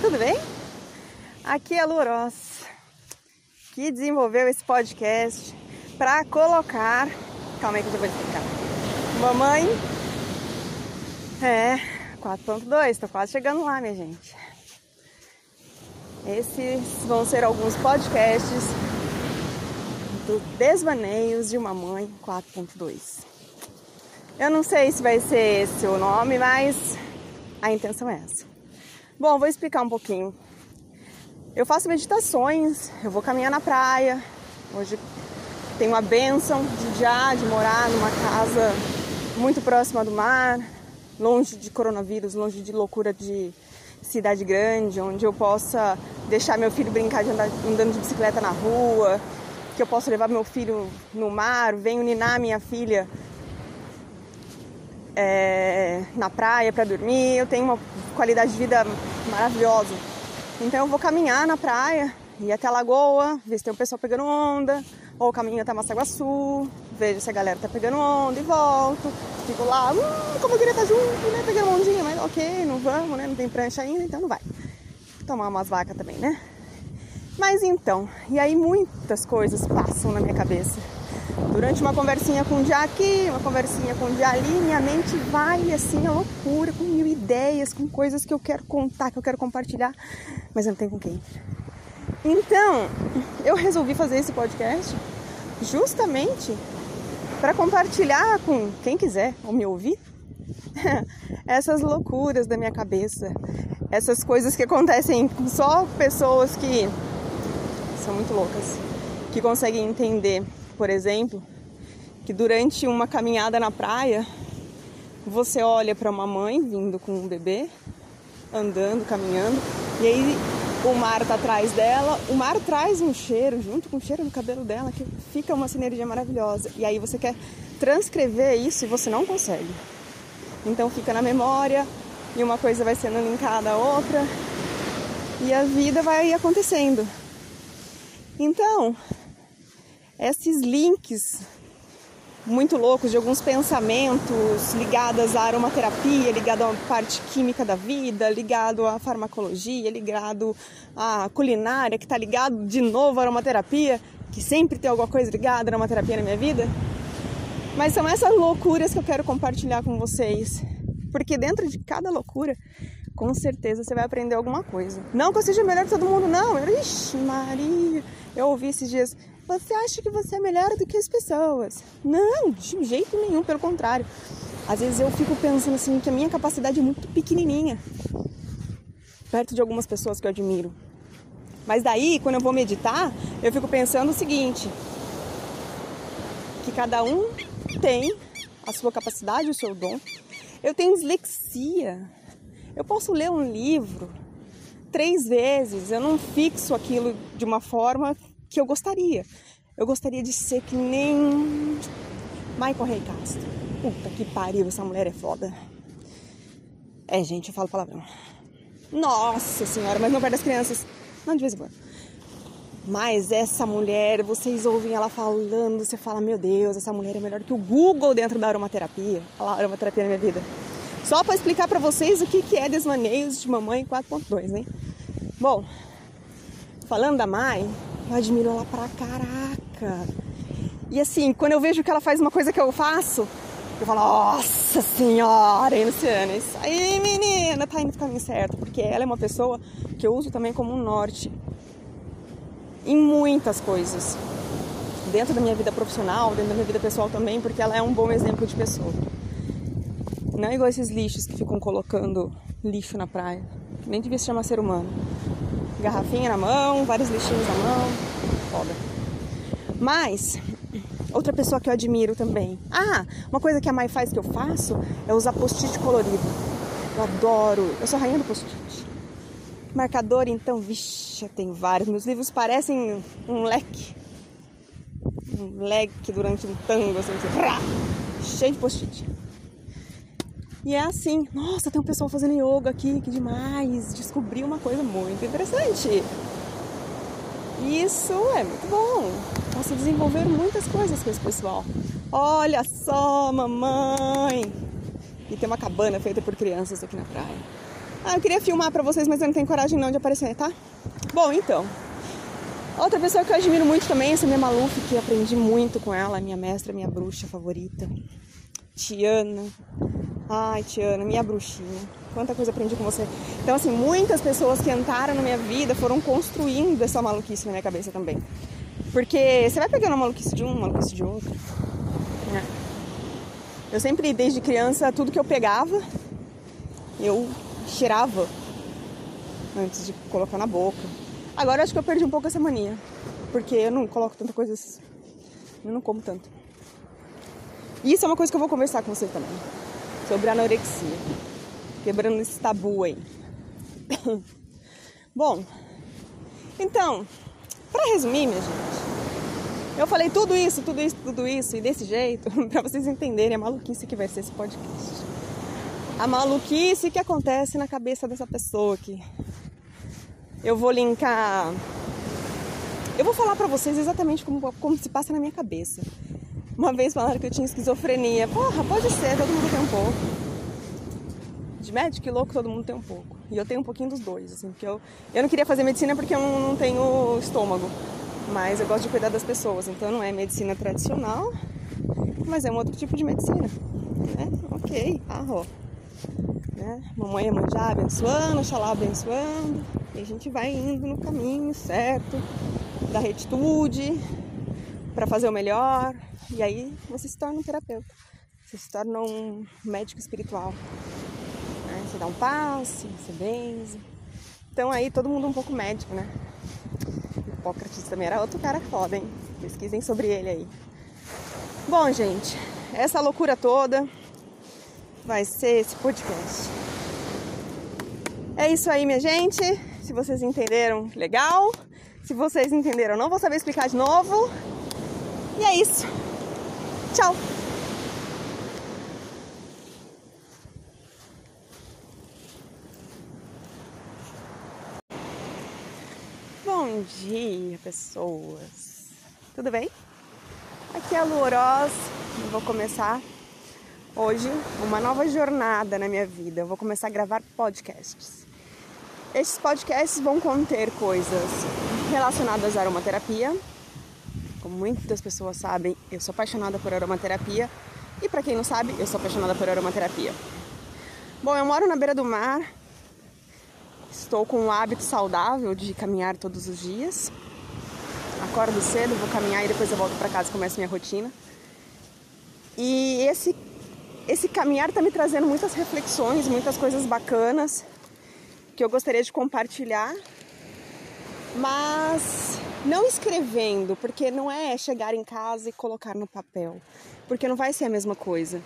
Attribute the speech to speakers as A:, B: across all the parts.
A: Tudo bem? Aqui é a Luroz, que desenvolveu esse podcast para colocar. Calma aí que eu vou explicar. Mamãe. É, 4.2, tô quase chegando lá, minha gente. Esses vão ser alguns podcasts do Desvaneios de uma Mãe 4.2. Eu não sei se vai ser esse o nome, mas a intenção é essa. Bom, vou explicar um pouquinho. Eu faço meditações, eu vou caminhar na praia. Hoje tenho a benção de já de morar numa casa muito próxima do mar, longe de coronavírus, longe de loucura de cidade grande, onde eu possa deixar meu filho brincar de andar, andando de bicicleta na rua, que eu possa levar meu filho no mar, venho ninar minha filha é, na praia para dormir. Eu tenho uma qualidade de vida maravilhosa. Então eu vou caminhar na praia, ir até a lagoa, ver se tem um pessoal pegando onda, ou caminho até Massaguaçu, vejo se a galera tá pegando onda e volto. Fico lá, hum, como eu queria estar junto, né? Pegando ondinha, mas ok, não vamos, né? Não tem prancha ainda, então não vai. Tomar umas vacas também, né? Mas então, e aí muitas coisas passam na minha cabeça. Durante uma conversinha com um dia aqui, uma conversinha com um dia ali, minha mente vai assim a loucura, com mil ideias, com coisas que eu quero contar, que eu quero compartilhar, mas eu não tenho com quem. Então, eu resolvi fazer esse podcast justamente para compartilhar com quem quiser ou me ouvir essas loucuras da minha cabeça, essas coisas que acontecem com só pessoas que são muito loucas, que conseguem entender, por exemplo, que durante uma caminhada na praia, você olha para uma mãe vindo com um bebê, andando, caminhando, e aí o mar tá atrás dela, o mar traz um cheiro junto com o cheiro do cabelo dela que fica uma sinergia maravilhosa. E aí você quer transcrever isso e você não consegue. Então fica na memória e uma coisa vai sendo linkada à outra e a vida vai acontecendo. Então, esses links muito loucos de alguns pensamentos ligados à aromaterapia, ligado à parte química da vida, ligado à farmacologia, ligado à culinária, que está ligado de novo à aromaterapia, que sempre tem alguma coisa ligada à aromaterapia na minha vida. Mas são essas loucuras que eu quero compartilhar com vocês, porque dentro de cada loucura com certeza você vai aprender alguma coisa. Não que eu seja melhor que todo mundo, não. Ixi, Maria. Eu ouvi esses dias. Você acha que você é melhor do que as pessoas? Não, de jeito nenhum, pelo contrário. Às vezes eu fico pensando assim que a minha capacidade é muito pequenininha. Perto de algumas pessoas que eu admiro. Mas daí, quando eu vou meditar, eu fico pensando o seguinte: que cada um tem a sua capacidade, o seu dom. Eu tenho dislexia. Eu posso ler um livro três vezes, eu não fixo aquilo de uma forma que eu gostaria. Eu gostaria de ser que nem Michael Rey Castro. Puta que pariu, essa mulher é foda. É, gente, eu falo palavrão. Nossa senhora, mas não perto das crianças. Não, de vez em quando. Mas essa mulher, vocês ouvem ela falando, você fala, meu Deus, essa mulher é melhor que o Google dentro da aromaterapia. Aromaterapia na minha vida. Só para explicar para vocês o que, que é desmaneios de mamãe 4.2, né? Bom, falando da Mai, eu admiro ela pra caraca. E assim, quando eu vejo que ela faz uma coisa que eu faço, eu falo, nossa senhora, hein, Luciana, isso aí, menina, tá indo pro caminho certo. Porque ela é uma pessoa que eu uso também como um norte em muitas coisas. Dentro da minha vida profissional, dentro da minha vida pessoal também, porque ela é um bom exemplo de pessoa. Não é igual esses lixos que ficam colocando lixo na praia. Nem devia se chamar ser humano. Garrafinha na mão, vários lixinhos na mão. Foda. Mas, outra pessoa que eu admiro também. Ah, uma coisa que a Mai faz que eu faço é usar post-it colorido. Eu adoro. Eu sou rainha do post-it. Marcador, então, vixe, eu tenho vários. Meus livros parecem um leque. Um leque durante um tango, assim, assim cheio de post-it. E é assim, nossa, tem um pessoal fazendo yoga aqui, que demais! Descobri uma coisa muito interessante. Isso é muito bom. Posso desenvolver muitas coisas com esse pessoal. Olha só, mamãe! E tem uma cabana feita por crianças aqui na praia. Ah, eu queria filmar pra vocês, mas eu não tenho coragem não de aparecer, tá? Bom, então. Outra pessoa que eu admiro muito também, essa minha Maluf, que aprendi muito com ela, minha mestra, minha bruxa favorita. Tiana. Ai, Tiana, minha bruxinha. Quanta coisa aprendi com você. Então, assim, muitas pessoas que entraram na minha vida foram construindo essa maluquice na minha cabeça também. Porque você vai pegando uma maluquice de um, uma maluquice de outro. Né? Eu sempre, desde criança, tudo que eu pegava, eu cheirava antes de colocar na boca. Agora acho que eu perdi um pouco essa mania. Porque eu não coloco tanta coisa. Eu não como tanto. E isso é uma coisa que eu vou conversar com você também. Sobre anorexia. Quebrando esse tabu aí. Bom, então, para resumir, minha gente, eu falei tudo isso, tudo isso, tudo isso e desse jeito para vocês entenderem a maluquice que vai ser esse podcast. A maluquice que acontece na cabeça dessa pessoa aqui. Eu vou linkar. Eu vou falar para vocês exatamente como, como se passa na minha cabeça. Uma vez falaram que eu tinha esquizofrenia. Porra, pode ser, todo mundo tem um pouco. De médico e louco, todo mundo tem um pouco. E eu tenho um pouquinho dos dois, assim, porque eu, eu não queria fazer medicina porque eu não, tenho estômago. Mas eu gosto de cuidar das pessoas, então não é medicina tradicional, mas é um outro tipo de medicina. Né? Ok, arro. Né? Mamãe é manjá abençoando, Oxalá abençoando. E a gente vai indo no caminho certo da retitude para fazer o melhor, e aí você se torna um terapeuta, você se torna um médico espiritual. Né? Você dá um passe, você benze. Então aí todo mundo um pouco médico, né? Hipócrates também era outro cara foda, hein? Pesquisem sobre ele aí. Bom, gente, essa loucura toda vai ser esse podcast. É isso aí, minha gente. Se vocês entenderam, legal. Se vocês entenderam, não vou saber explicar de novo. E é isso. Tchau! Bom dia, pessoas! Tudo bem? Aqui é a Lu Oroz e vou começar hoje uma nova jornada na minha vida. Eu vou começar a gravar podcasts. Esses podcasts vão conter coisas relacionadas à aromaterapia, como muitas pessoas sabem, eu sou apaixonada por aromaterapia. E para quem não sabe, eu sou apaixonada por aromaterapia. Bom, eu moro na beira do mar. Estou com um hábito saudável de caminhar todos os dias. Acordo cedo, vou caminhar e depois eu volto para casa e começo minha rotina. E esse esse caminhar está me trazendo muitas reflexões, muitas coisas bacanas que eu gostaria de compartilhar. Mas não escrevendo, porque não é chegar em casa e colocar no papel, porque não vai ser a mesma coisa.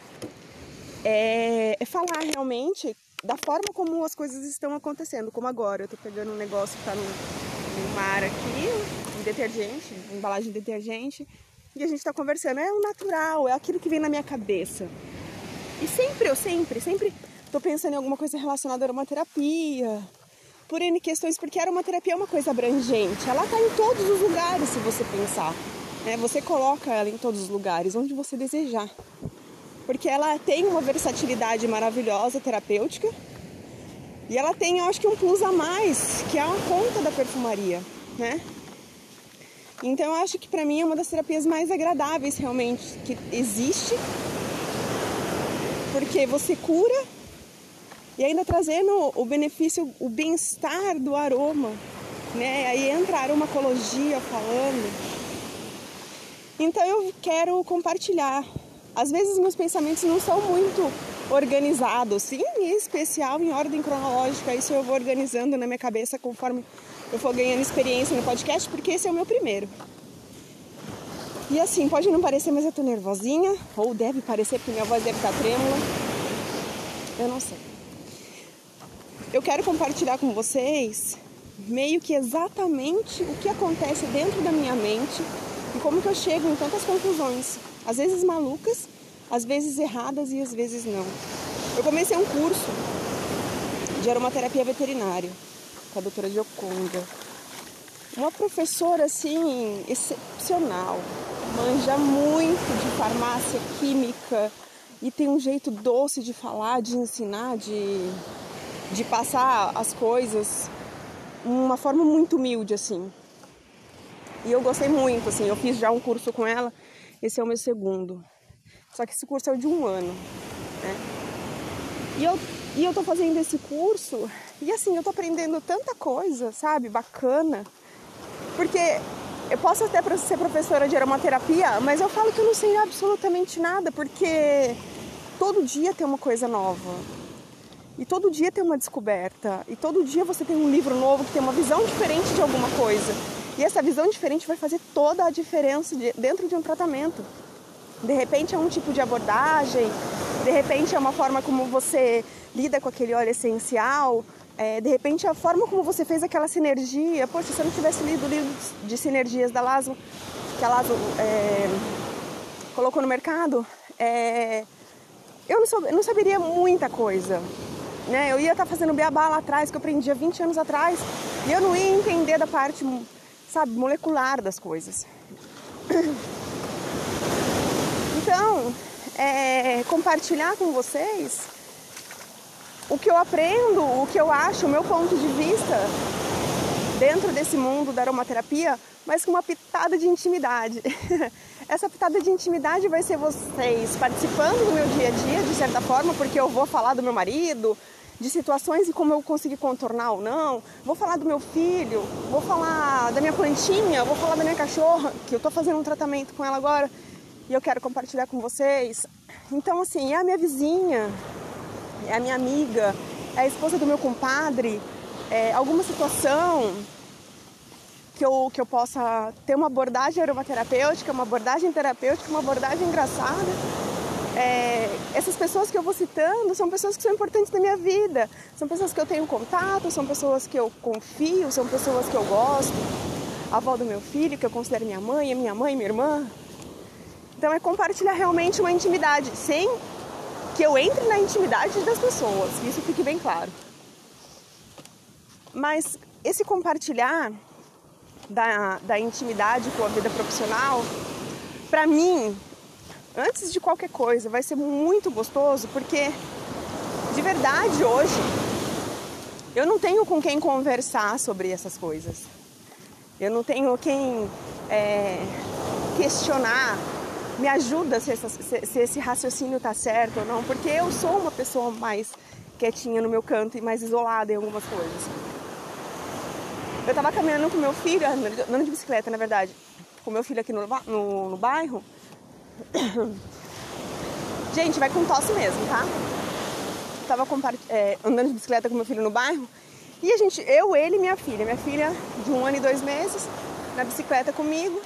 A: É, é falar realmente da forma como as coisas estão acontecendo, como agora. Eu tô pegando um negócio que tá no, no mar aqui, um detergente, embalagem de detergente, e a gente tá conversando. É o natural, é aquilo que vem na minha cabeça. E sempre, eu sempre, sempre tô pensando em alguma coisa relacionada a aromaterapia, por N questões, porque a aromaterapia é uma coisa abrangente. Ela está em todos os lugares, se você pensar. Né? Você coloca ela em todos os lugares, onde você desejar. Porque ela tem uma versatilidade maravilhosa terapêutica. E ela tem, eu acho que, um plus a mais, que é a conta da perfumaria, né? Então eu acho que para mim é uma das terapias mais agradáveis realmente que existe. Porque você cura e ainda trazendo o benefício, o bem-estar do aroma, né? Aí entra a aromacologia falando. Então eu quero compartilhar. Às vezes meus pensamentos não são muito organizados, sim, em especial em ordem cronológica. Isso eu vou organizando na minha cabeça conforme eu for ganhando experiência no podcast, porque esse é o meu primeiro. E assim, pode não parecer, mas eu tô nervosinha, ou deve parecer, porque minha voz deve estar trêmula. Eu não sei eu quero compartilhar com vocês meio que exatamente o que acontece dentro da minha mente e como que eu chego em tantas conclusões, às vezes malucas, às vezes erradas e às vezes não. Eu comecei um curso de aromaterapia veterinária com a doutora Gioconda. Uma professora assim excepcional, manja muito de farmácia química e tem um jeito doce de falar, de ensinar, de de passar as coisas uma forma muito humilde, assim. E eu gostei muito, assim, eu fiz já um curso com ela, esse é o meu segundo. Só que esse curso é de um ano, né? E eu, e eu tô fazendo esse curso e assim, eu tô aprendendo tanta coisa, sabe? Bacana. Porque eu posso até ser professora de aromaterapia, mas eu falo que eu não sei absolutamente nada, porque todo dia tem uma coisa nova. E todo dia tem uma descoberta. E todo dia você tem um livro novo que tem uma visão diferente de alguma coisa. E essa visão diferente vai fazer toda a diferença dentro de um tratamento. De repente é um tipo de abordagem, de repente é uma forma como você lida com aquele óleo essencial, é, de repente a forma como você fez aquela sinergia. Poxa, se eu não tivesse lido o livro de sinergias da Lazo, que a Lazo é, colocou no mercado, é, eu não, sou, não saberia muita coisa. Né? Eu ia estar fazendo beabá lá atrás, que eu aprendi há 20 anos atrás, e eu não ia entender da parte, sabe, molecular das coisas. Então, é, compartilhar com vocês o que eu aprendo, o que eu acho, o meu ponto de vista dentro desse mundo da aromaterapia, mas com uma pitada de intimidade. Essa pitada de intimidade vai ser vocês participando do meu dia a dia, de certa forma, porque eu vou falar do meu marido, de situações e como eu consegui contornar ou não. Vou falar do meu filho, vou falar da minha plantinha, vou falar da minha cachorra, que eu estou fazendo um tratamento com ela agora e eu quero compartilhar com vocês. Então, assim, é a minha vizinha, é a minha amiga, é a esposa do meu compadre, é alguma situação que eu, que eu possa ter uma abordagem aromaterapêutica, uma abordagem terapêutica, uma abordagem engraçada. É, essas pessoas que eu vou citando são pessoas que são importantes na minha vida, são pessoas que eu tenho contato, são pessoas que eu confio, são pessoas que eu gosto. A avó do meu filho, que eu considero minha mãe, a minha mãe, minha irmã. Então é compartilhar realmente uma intimidade, sem que eu entre na intimidade das pessoas, que isso fique bem claro. Mas esse compartilhar da, da intimidade com a vida profissional, para mim, antes de qualquer coisa, vai ser muito gostoso, porque de verdade hoje eu não tenho com quem conversar sobre essas coisas. Eu não tenho quem é, questionar, me ajuda se, essa, se, se esse raciocínio está certo ou não, porque eu sou uma pessoa mais quietinha no meu canto e mais isolada em algumas coisas. Eu tava caminhando com meu filho, andando de bicicleta, na verdade, com meu filho aqui no, no, no bairro. Gente, vai com tosse mesmo, tá? Tava é, andando de bicicleta com meu filho no bairro e a gente, eu, ele e minha filha, minha filha de um ano e dois meses, na bicicleta comigo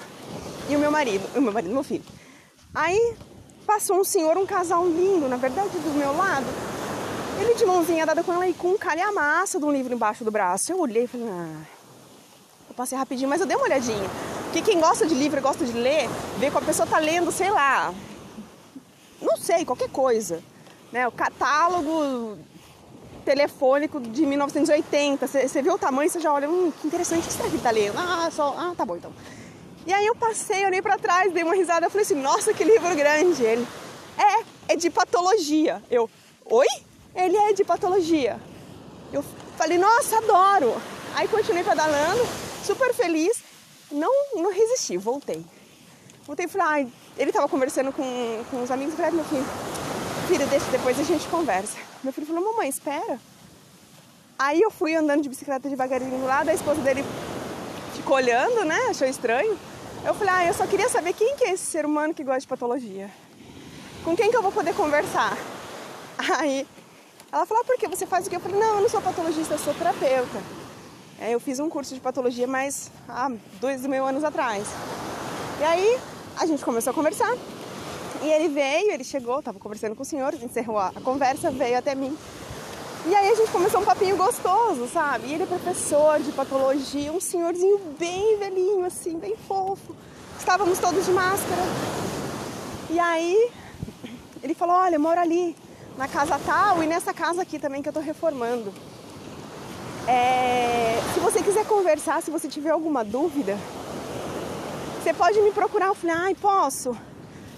A: e o meu marido, o meu marido, meu filho. Aí passou um senhor, um casal lindo, na verdade, do meu lado. Ele de mãozinha dada com ela e com um calhamaço de um livro embaixo do braço. Eu olhei e falei, ah, eu passei rapidinho, mas eu dei uma olhadinha. Porque quem gosta de livro, gosta de ler, vê que a pessoa tá lendo, sei lá, não sei, qualquer coisa. Né? O catálogo telefônico de 1980. Você vê o tamanho, você já olha, hum, que interessante, o que será que ele tá lendo? Ah, só, ah, tá bom então. E aí eu passei, olhei para trás, dei uma risada, eu falei assim, nossa, que livro grande. Ele, é, é de patologia. Eu, oi? Ele é de patologia. Eu falei, nossa, adoro. Aí continuei pedalando, super feliz. Não, não resisti, voltei. Voltei e falei, ah, ele tava conversando com, com os amigos, falei, meu filho, filho, deixa, depois a gente conversa. Meu filho falou, mamãe, espera. Aí eu fui andando de bicicleta devagarinho do lado, a esposa dele ficou olhando, né? Achou estranho. Eu falei, ah, eu só queria saber quem que é esse ser humano que gosta de patologia. Com quem que eu vou poder conversar? Aí ela falou, ah, por que você faz o quê? Eu falei, não, eu não sou patologista, eu sou terapeuta. É, eu fiz um curso de patologia, mas há dois mil anos atrás. E aí a gente começou a conversar. E ele veio, ele chegou, estava conversando com o senhor, encerrou a conversa, veio até mim. E aí a gente começou um papinho gostoso, sabe? E ele é professor de patologia, um senhorzinho bem velhinho, assim, bem fofo. Estávamos todos de máscara. E aí ele falou, olha, eu moro ali, na casa tal e nessa casa aqui também que eu tô reformando. É... Se você quiser conversar, se você tiver alguma dúvida, você pode me procurar. Eu falei, ai, posso?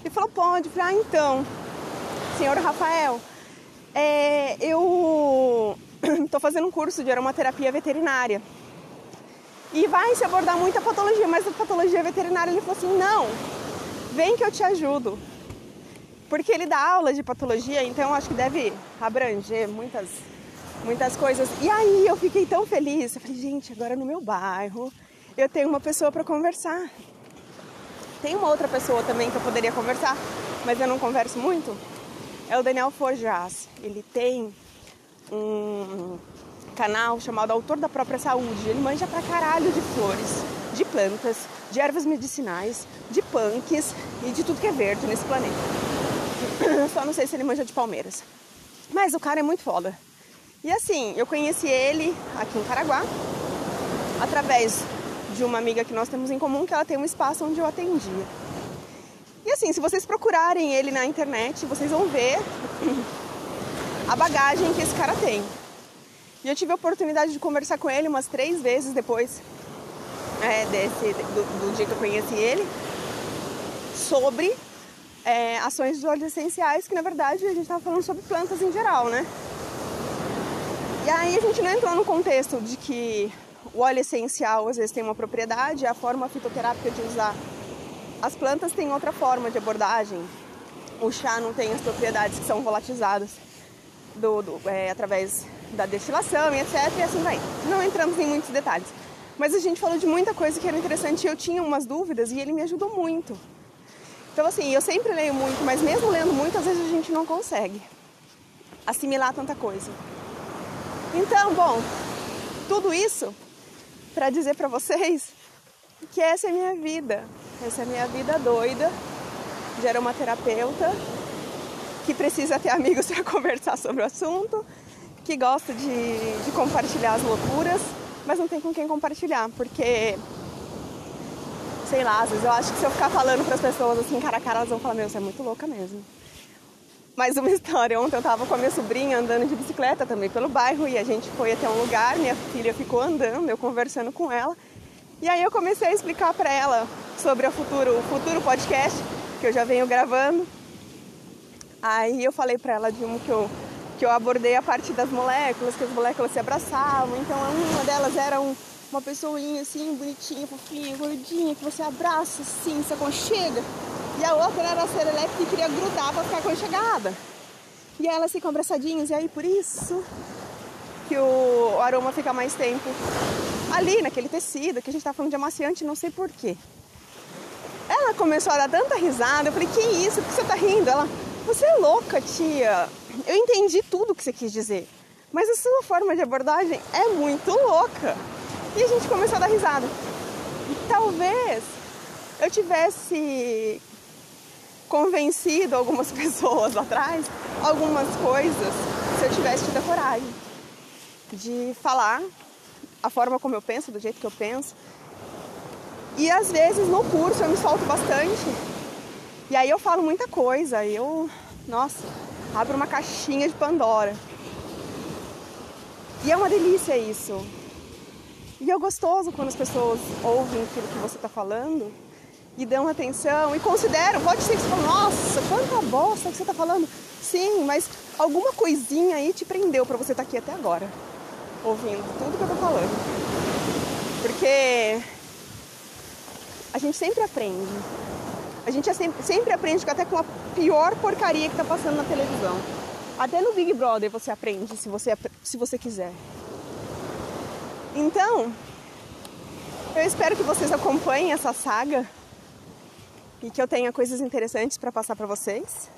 A: Ele falou, pode. Eu falei, ah, então, senhor Rafael, é, eu estou fazendo um curso de aromaterapia veterinária. E vai se abordar muita patologia, mas a patologia veterinária ele falou assim: não, vem que eu te ajudo. Porque ele dá aula de patologia, então acho que deve abranger muitas, muitas coisas. E aí eu fiquei tão feliz. Eu falei, gente, agora no meu bairro eu tenho uma pessoa para conversar. Tem uma outra pessoa também que eu poderia conversar, mas eu não converso muito. É o Daniel Forjas. Ele tem um canal chamado Autor da Própria Saúde. Ele manja pra caralho de flores, de plantas, de ervas medicinais, de punks e de tudo que é verde nesse planeta. Só não sei se ele manja de palmeiras. Mas o cara é muito foda. E assim, eu conheci ele aqui em Caraguá através de uma amiga que nós temos em comum, que ela tem um espaço onde eu atendia. E assim, se vocês procurarem ele na internet, vocês vão ver a bagagem que esse cara tem. E eu tive a oportunidade de conversar com ele umas três vezes depois é, desse, do, do, dia que eu conheci ele sobre é, ações de óleos essenciais, que na verdade a gente estava falando sobre plantas em geral, né? Aí a gente não entrou no contexto de que o óleo essencial às vezes tem uma propriedade, a forma fitoterápica de usar as plantas tem outra forma de abordagem. O chá não tem as propriedades que são volatizadas do, do é, através da destilação e etc. E assim vai. Não entramos em muitos detalhes. Mas a gente falou de muita coisa que era interessante e eu tinha umas dúvidas e ele me ajudou muito. Então, assim, eu sempre leio muito, mas mesmo lendo muito, às vezes a gente não consegue assimilar tanta coisa. Então, bom, tudo isso para dizer para vocês que essa é a minha vida. Essa é a minha vida doida de aromaterapeuta que precisa ter amigos para conversar sobre o assunto, que gosta de, de compartilhar as loucuras, mas não tem com quem compartilhar, porque sei lá, às vezes eu acho que se eu ficar falando para as pessoas assim, cara a cara, elas vão falar: Meu, você é muito louca mesmo. Mais uma história: ontem eu tava com a minha sobrinha andando de bicicleta também pelo bairro e a gente foi até um lugar, minha filha ficou andando, eu conversando com ela. E aí eu comecei a explicar para ela sobre o futuro, o futuro podcast que eu já venho gravando. Aí eu falei para ela de um que eu que eu abordei a parte das moléculas, que as moléculas se abraçavam. Então uma delas era um, uma pessoinha assim, bonitinha, fofinha, gordinha, que você abraça assim, se aconchega. E a outra era a serelepe que queria grudar para ficar aconchegada. E elas ficam abraçadinhas, e aí por isso que o, o aroma fica mais tempo ali naquele tecido, que a gente tá falando de amaciante, não sei porquê. Ela começou a dar tanta risada, eu falei, que isso, por que você tá rindo? Ela, você é louca, tia. Eu entendi tudo que você quis dizer, mas a sua forma de abordagem é muito louca. E a gente começou a dar risada. E talvez eu tivesse convencido algumas pessoas atrás algumas coisas se eu tivesse tido a coragem de falar a forma como eu penso, do jeito que eu penso. E às vezes no curso eu me solto bastante. E aí eu falo muita coisa. Eu, nossa, abro uma caixinha de Pandora. E é uma delícia isso. E é gostoso quando as pessoas ouvem aquilo que você está falando e dão atenção e consideram. Pode ser que você fale, nossa, quanta bosta que você está falando. Sim, mas alguma coisinha aí te prendeu para você estar tá aqui até agora ouvindo tudo que eu tô falando. Porque a gente sempre aprende. A gente é sempre, sempre aprende até com a pior porcaria que tá passando na televisão. Até no Big Brother você aprende se você, se você quiser. Então, eu espero que vocês acompanhem essa saga e que eu tenha coisas interessantes para passar para vocês.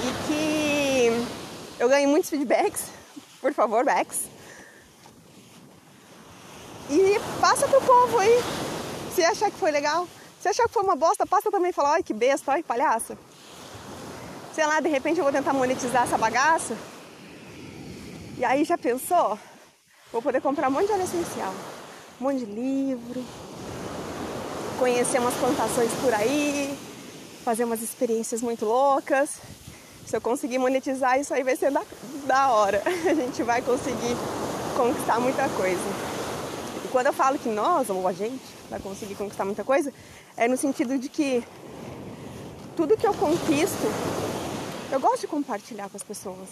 A: E que eu ganhe muitos feedbacks por favor, Bex. E passa pro povo aí. Se achar que foi legal. Se achar que foi uma bosta, passa também e fala, ai que besta, ai que palhaça. Sei lá, de repente eu vou tentar monetizar essa bagaça. E aí já pensou? Vou poder comprar um monte de óleo essencial, um monte de livro, conhecer umas plantações por aí, fazer umas experiências muito loucas. Se eu conseguir monetizar, isso aí vai ser da, da hora. A gente vai conseguir conquistar muita coisa. E quando eu falo que nós, ou a gente, vai conseguir conquistar muita coisa, é no sentido de que tudo que eu conquisto, eu gosto de compartilhar com as pessoas.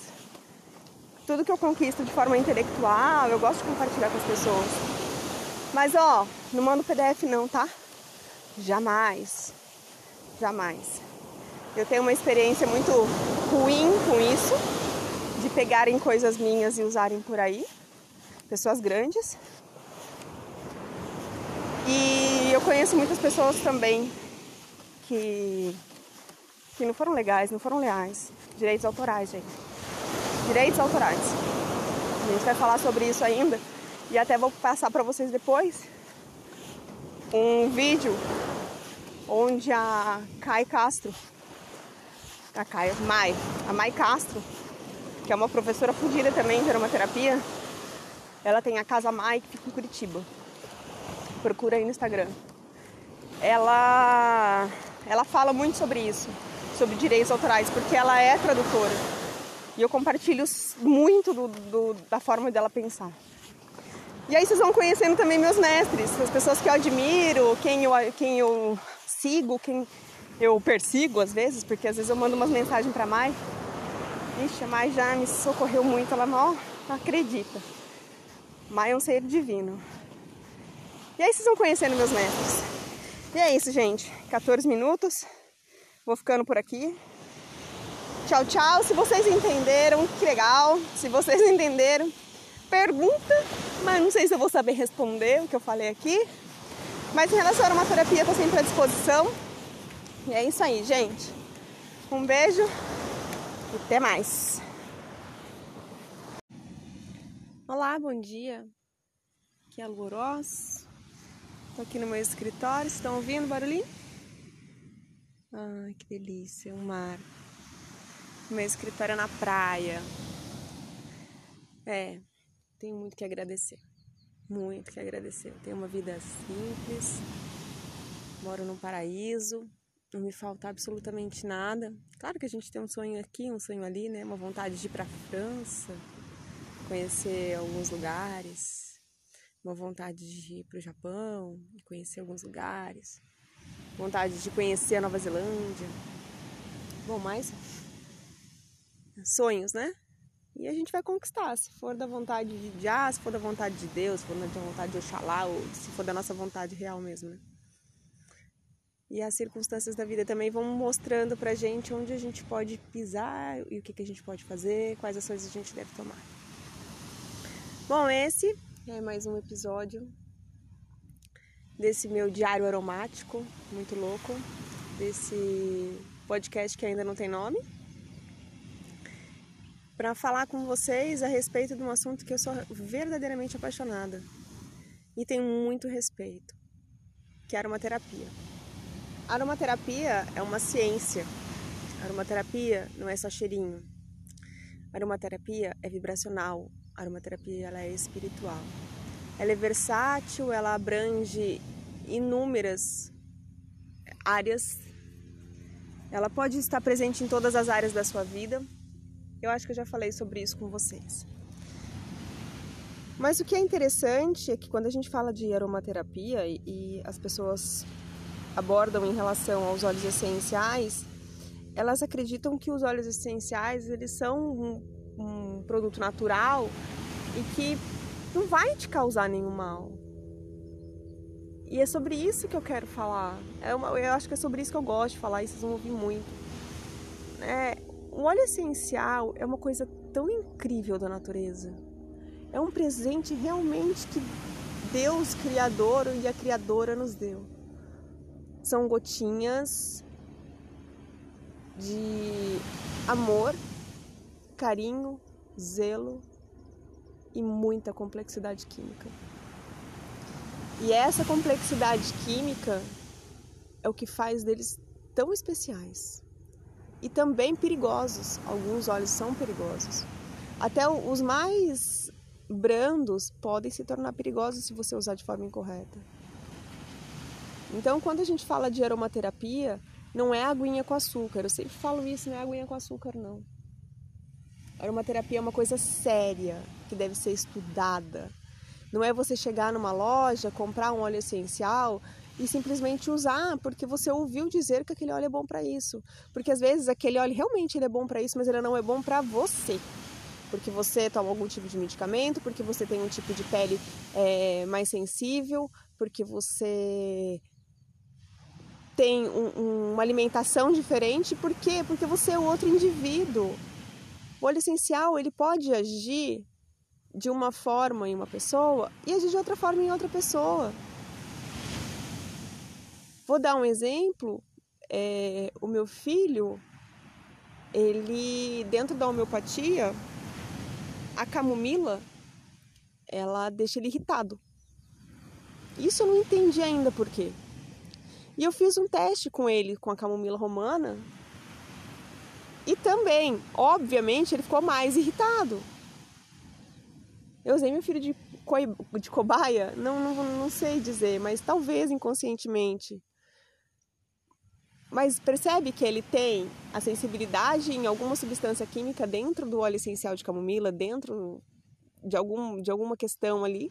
A: Tudo que eu conquisto de forma intelectual, eu gosto de compartilhar com as pessoas. Mas ó, não mando PDF não, tá? Jamais. Jamais. Eu tenho uma experiência muito ruim com isso, de pegarem coisas minhas e usarem por aí, pessoas grandes. E eu conheço muitas pessoas também que, que não foram legais, não foram leais. Direitos autorais, gente. Direitos autorais. A gente vai falar sobre isso ainda e até vou passar para vocês depois um vídeo onde a Kai Castro a Caia Mai, a Mai Castro, que é uma professora fugida também de aromaterapia. Ela tem a Casa Mai, que fica em Curitiba. Procura aí no Instagram. Ela, ela fala muito sobre isso, sobre direitos autorais, porque ela é tradutora. E eu compartilho muito do, do, da forma dela pensar. E aí vocês vão conhecendo também meus mestres, as pessoas que eu admiro, quem eu, quem eu sigo, quem eu persigo às vezes, porque às vezes eu mando umas mensagens para Mai. Ixi, a Mai já me socorreu muito, ela mal acredita. Mai é um ser divino. E aí vocês vão conhecendo meus mestres. E é isso, gente. 14 minutos. Vou ficando por aqui. Tchau, tchau. Se vocês entenderam, que legal. Se vocês entenderam, pergunta, mas não sei se eu vou saber responder o que eu falei aqui. Mas em relação a uma terapia, estou sempre à disposição. E é isso aí, gente. Um beijo e até mais. Olá, bom dia. Aqui é. Tô aqui no meu escritório. Estão ouvindo o barulhinho? Ai, que delícia, o um mar. Meu escritório é na praia. É, tenho muito que agradecer. Muito que agradecer. Tenho uma vida simples. Moro num paraíso não me falta absolutamente nada. Claro que a gente tem um sonho aqui, um sonho ali, né? Uma vontade de ir para França, conhecer alguns lugares, uma vontade de ir para o Japão, conhecer alguns lugares, vontade de conhecer a Nova Zelândia. Bom, mais sonhos, né? E a gente vai conquistar, se for da vontade de Já, se for da vontade de Deus, se for da vontade de Oxalá, ou se for da nossa vontade real mesmo, né? E as circunstâncias da vida também vão mostrando pra gente onde a gente pode pisar e o que, que a gente pode fazer, quais ações a gente deve tomar. Bom, esse é mais um episódio desse meu diário aromático, muito louco, desse podcast que ainda não tem nome, para falar com vocês a respeito de um assunto que eu sou verdadeiramente apaixonada e tenho muito respeito, que é aromaterapia. Aromaterapia é uma ciência. Aromaterapia não é só cheirinho. Aromaterapia é vibracional. Aromaterapia ela é espiritual. Ela é versátil, ela abrange inúmeras áreas. Ela pode estar presente em todas as áreas da sua vida. Eu acho que eu já falei sobre isso com vocês. Mas o que é interessante é que quando a gente fala de aromaterapia e, e as pessoas abordam em relação aos óleos essenciais, elas acreditam que os óleos essenciais eles são um, um produto natural e que não vai te causar nenhum mal. E é sobre isso que eu quero falar. É uma, eu acho que é sobre isso que eu gosto de falar e vocês vão ouvir muito. É, o óleo essencial é uma coisa tão incrível da natureza. É um presente realmente que Deus, Criador e a Criadora nos deu são gotinhas de amor, carinho, zelo e muita complexidade química. E essa complexidade química é o que faz deles tão especiais e também perigosos. Alguns óleos são perigosos. Até os mais brandos podem se tornar perigosos se você usar de forma incorreta. Então, quando a gente fala de aromaterapia, não é aguinha com açúcar. Eu sempre falo isso, não é aguinha com açúcar, não. Aromaterapia é uma coisa séria, que deve ser estudada. Não é você chegar numa loja, comprar um óleo essencial e simplesmente usar porque você ouviu dizer que aquele óleo é bom para isso. Porque às vezes aquele óleo realmente ele é bom para isso, mas ele não é bom para você. porque você toma algum tipo de medicamento, porque você tem um tipo de pele é, mais sensível, porque você tem um, uma alimentação diferente, por quê? Porque você é outro indivíduo. O óleo essencial ele pode agir de uma forma em uma pessoa e agir de outra forma em outra pessoa. Vou dar um exemplo. É, o meu filho, ele dentro da homeopatia, a camomila, ela deixa ele irritado. Isso eu não entendi ainda por quê. E eu fiz um teste com ele, com a camomila romana. E também, obviamente, ele ficou mais irritado. Eu usei meu filho de, co de cobaia? Não, não, não sei dizer, mas talvez inconscientemente. Mas percebe que ele tem a sensibilidade em alguma substância química dentro do óleo essencial de camomila, dentro de, algum, de alguma questão ali.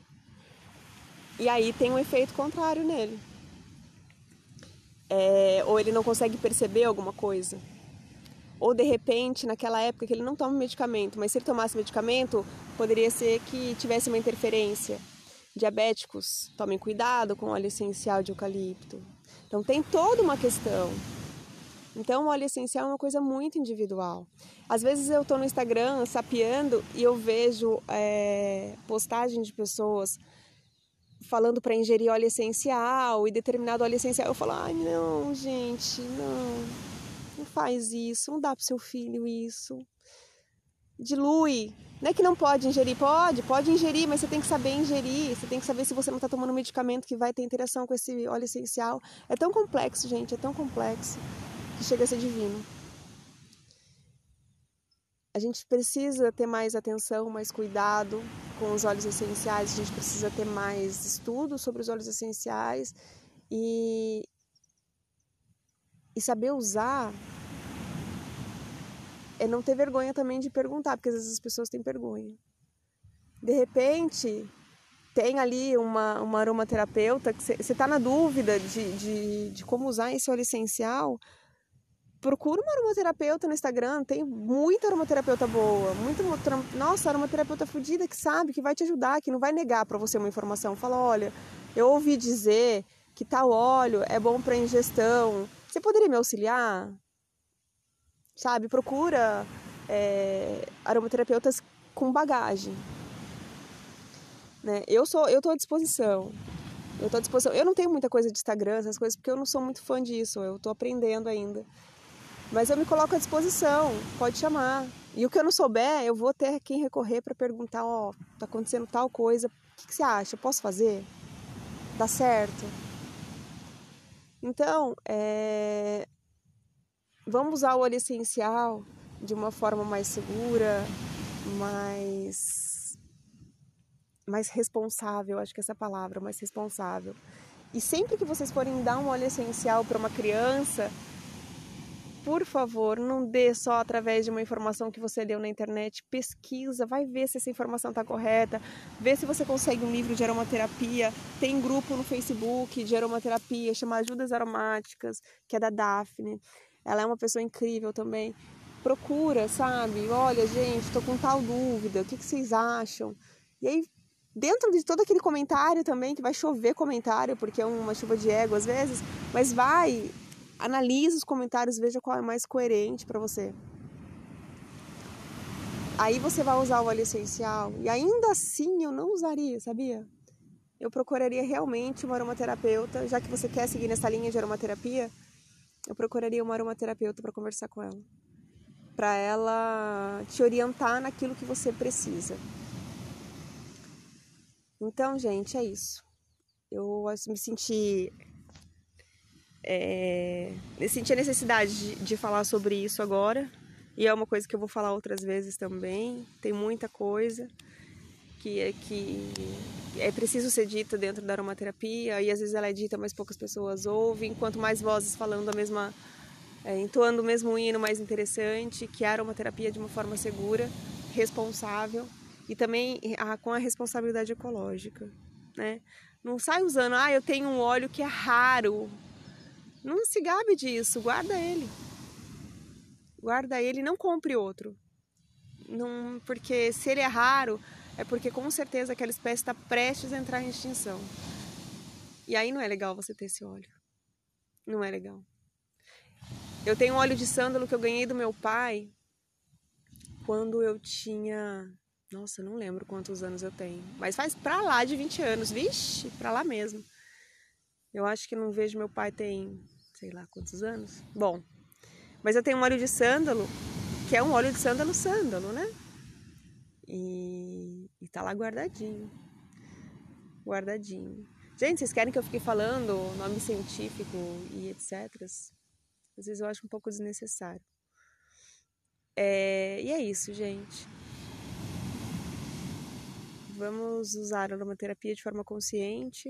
A: E aí tem um efeito contrário nele. É, ou ele não consegue perceber alguma coisa. Ou de repente, naquela época que ele não toma medicamento, mas se ele tomasse medicamento, poderia ser que tivesse uma interferência. Diabéticos, tomem cuidado com óleo essencial de eucalipto. Então tem toda uma questão. Então, o óleo essencial é uma coisa muito individual. Às vezes eu estou no Instagram sapeando e eu vejo é, postagem de pessoas falando para ingerir óleo essencial e determinado óleo essencial. Eu falo, ai não, gente, não, não faz isso, não dá para seu filho isso. Dilui. Não é que não pode ingerir, pode, pode ingerir, mas você tem que saber ingerir, você tem que saber se você não está tomando um medicamento que vai ter interação com esse óleo essencial. É tão complexo, gente, é tão complexo que chega a ser divino. A gente precisa ter mais atenção, mais cuidado com os óleos essenciais, a gente precisa ter mais estudo sobre os óleos essenciais e, e saber usar é não ter vergonha também de perguntar, porque às vezes as pessoas têm vergonha. De repente, tem ali uma, uma aromaterapeuta que você está na dúvida de, de, de como usar esse óleo essencial, procura uma aromaterapeuta no Instagram, tem muita aromaterapeuta boa, muita, nossa, aromaterapeuta fodida que sabe, que vai te ajudar, que não vai negar para você uma informação. Fala, olha, eu ouvi dizer que tal óleo é bom para ingestão, você poderia me auxiliar? Sabe, procura é, aromaterapeutas com bagagem. Né? Eu sou, eu tô à disposição. Eu tô à disposição. Eu não tenho muita coisa de Instagram, essas coisas, porque eu não sou muito fã disso. Eu tô aprendendo ainda. Mas eu me coloco à disposição, pode chamar. E o que eu não souber, eu vou ter quem recorrer para perguntar, ó, oh, tá acontecendo tal coisa, o que, que, você acha? Posso fazer? Dá certo? Então, é... vamos usar o óleo essencial de uma forma mais segura, mais mais responsável, acho que essa palavra, mais responsável. E sempre que vocês forem dar um óleo essencial para uma criança, por favor, não dê só através de uma informação que você leu na internet. Pesquisa, vai ver se essa informação está correta, vê se você consegue um livro de aromaterapia. Tem grupo no Facebook de aromaterapia, chama Ajudas Aromáticas, que é da Daphne. Ela é uma pessoa incrível também. Procura, sabe? Olha, gente, estou com tal dúvida, o que, que vocês acham? E aí dentro de todo aquele comentário também, que vai chover comentário, porque é uma chuva de ego às vezes, mas vai analise os comentários, veja qual é mais coerente para você. Aí você vai usar o óleo essencial e ainda assim eu não usaria, sabia? Eu procuraria realmente uma aromaterapeuta, já que você quer seguir nessa linha de aromaterapia, eu procuraria uma aromaterapeuta para conversar com ela, para ela te orientar naquilo que você precisa. Então, gente, é isso. Eu me senti é, senti a necessidade de, de falar sobre isso agora. E é uma coisa que eu vou falar outras vezes também. Tem muita coisa que é, que é preciso ser dita dentro da aromaterapia. E às vezes ela é dita, mas poucas pessoas ouvem. Quanto mais vozes falando a mesma, é, entoando o mesmo hino, mais interessante. Que a aromaterapia de uma forma segura, responsável e também a, com a responsabilidade ecológica, né? Não sai usando, ah, eu tenho um óleo que é raro, não se gabe disso, guarda ele. Guarda ele, não compre outro. Não, porque se ele é raro, é porque com certeza aquela espécie está prestes a entrar em extinção. E aí não é legal você ter esse óleo. Não é legal. Eu tenho um óleo de sândalo que eu ganhei do meu pai quando eu tinha. Nossa, não lembro quantos anos eu tenho. Mas faz pra lá de 20 anos. Vixe, pra lá mesmo. Eu acho que não vejo meu pai tem, sei lá quantos anos. Bom, mas eu tenho um óleo de sândalo, que é um óleo de sândalo sândalo, né? E, e tá lá guardadinho. Guardadinho. Gente, vocês querem que eu fique falando nome científico e etc? Às vezes eu acho um pouco desnecessário. É, e é isso, gente. Vamos usar a aromaterapia de forma consciente.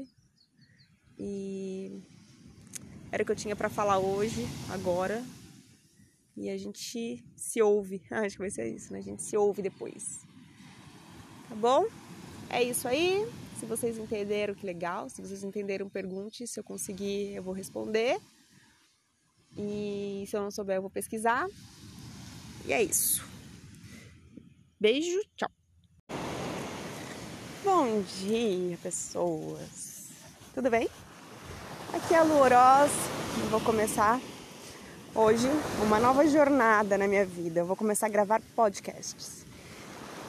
A: E era o que eu tinha para falar hoje, agora. E a gente se ouve. Acho que vai ser isso, né? A gente se ouve depois. Tá bom? É isso aí. Se vocês entenderam, que legal. Se vocês entenderam, pergunte. Se eu conseguir, eu vou responder. E se eu não souber, eu vou pesquisar. E é isso. Beijo, tchau. Bom dia, pessoas. Tudo bem? Aqui é a Lu Oroz. Eu vou começar hoje uma nova jornada na minha vida. Eu vou começar a gravar podcasts.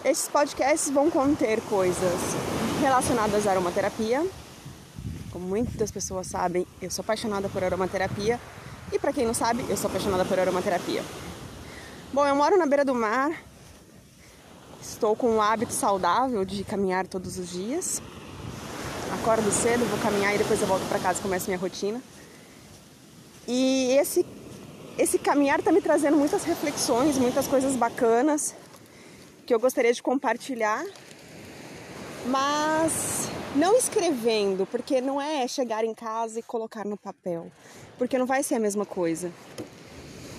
A: Esses podcasts vão conter coisas relacionadas à aromaterapia. Como muitas pessoas sabem, eu sou apaixonada por aromaterapia. E para quem não sabe, eu sou apaixonada por aromaterapia. Bom, eu moro na beira do mar. Estou com um hábito saudável de caminhar todos os dias. Acordo cedo, vou caminhar e depois eu volto para casa e começo minha rotina. E esse esse caminhar está me trazendo muitas reflexões, muitas coisas bacanas que eu gostaria de compartilhar, mas não escrevendo, porque não é chegar em casa e colocar no papel, porque não vai ser a mesma coisa.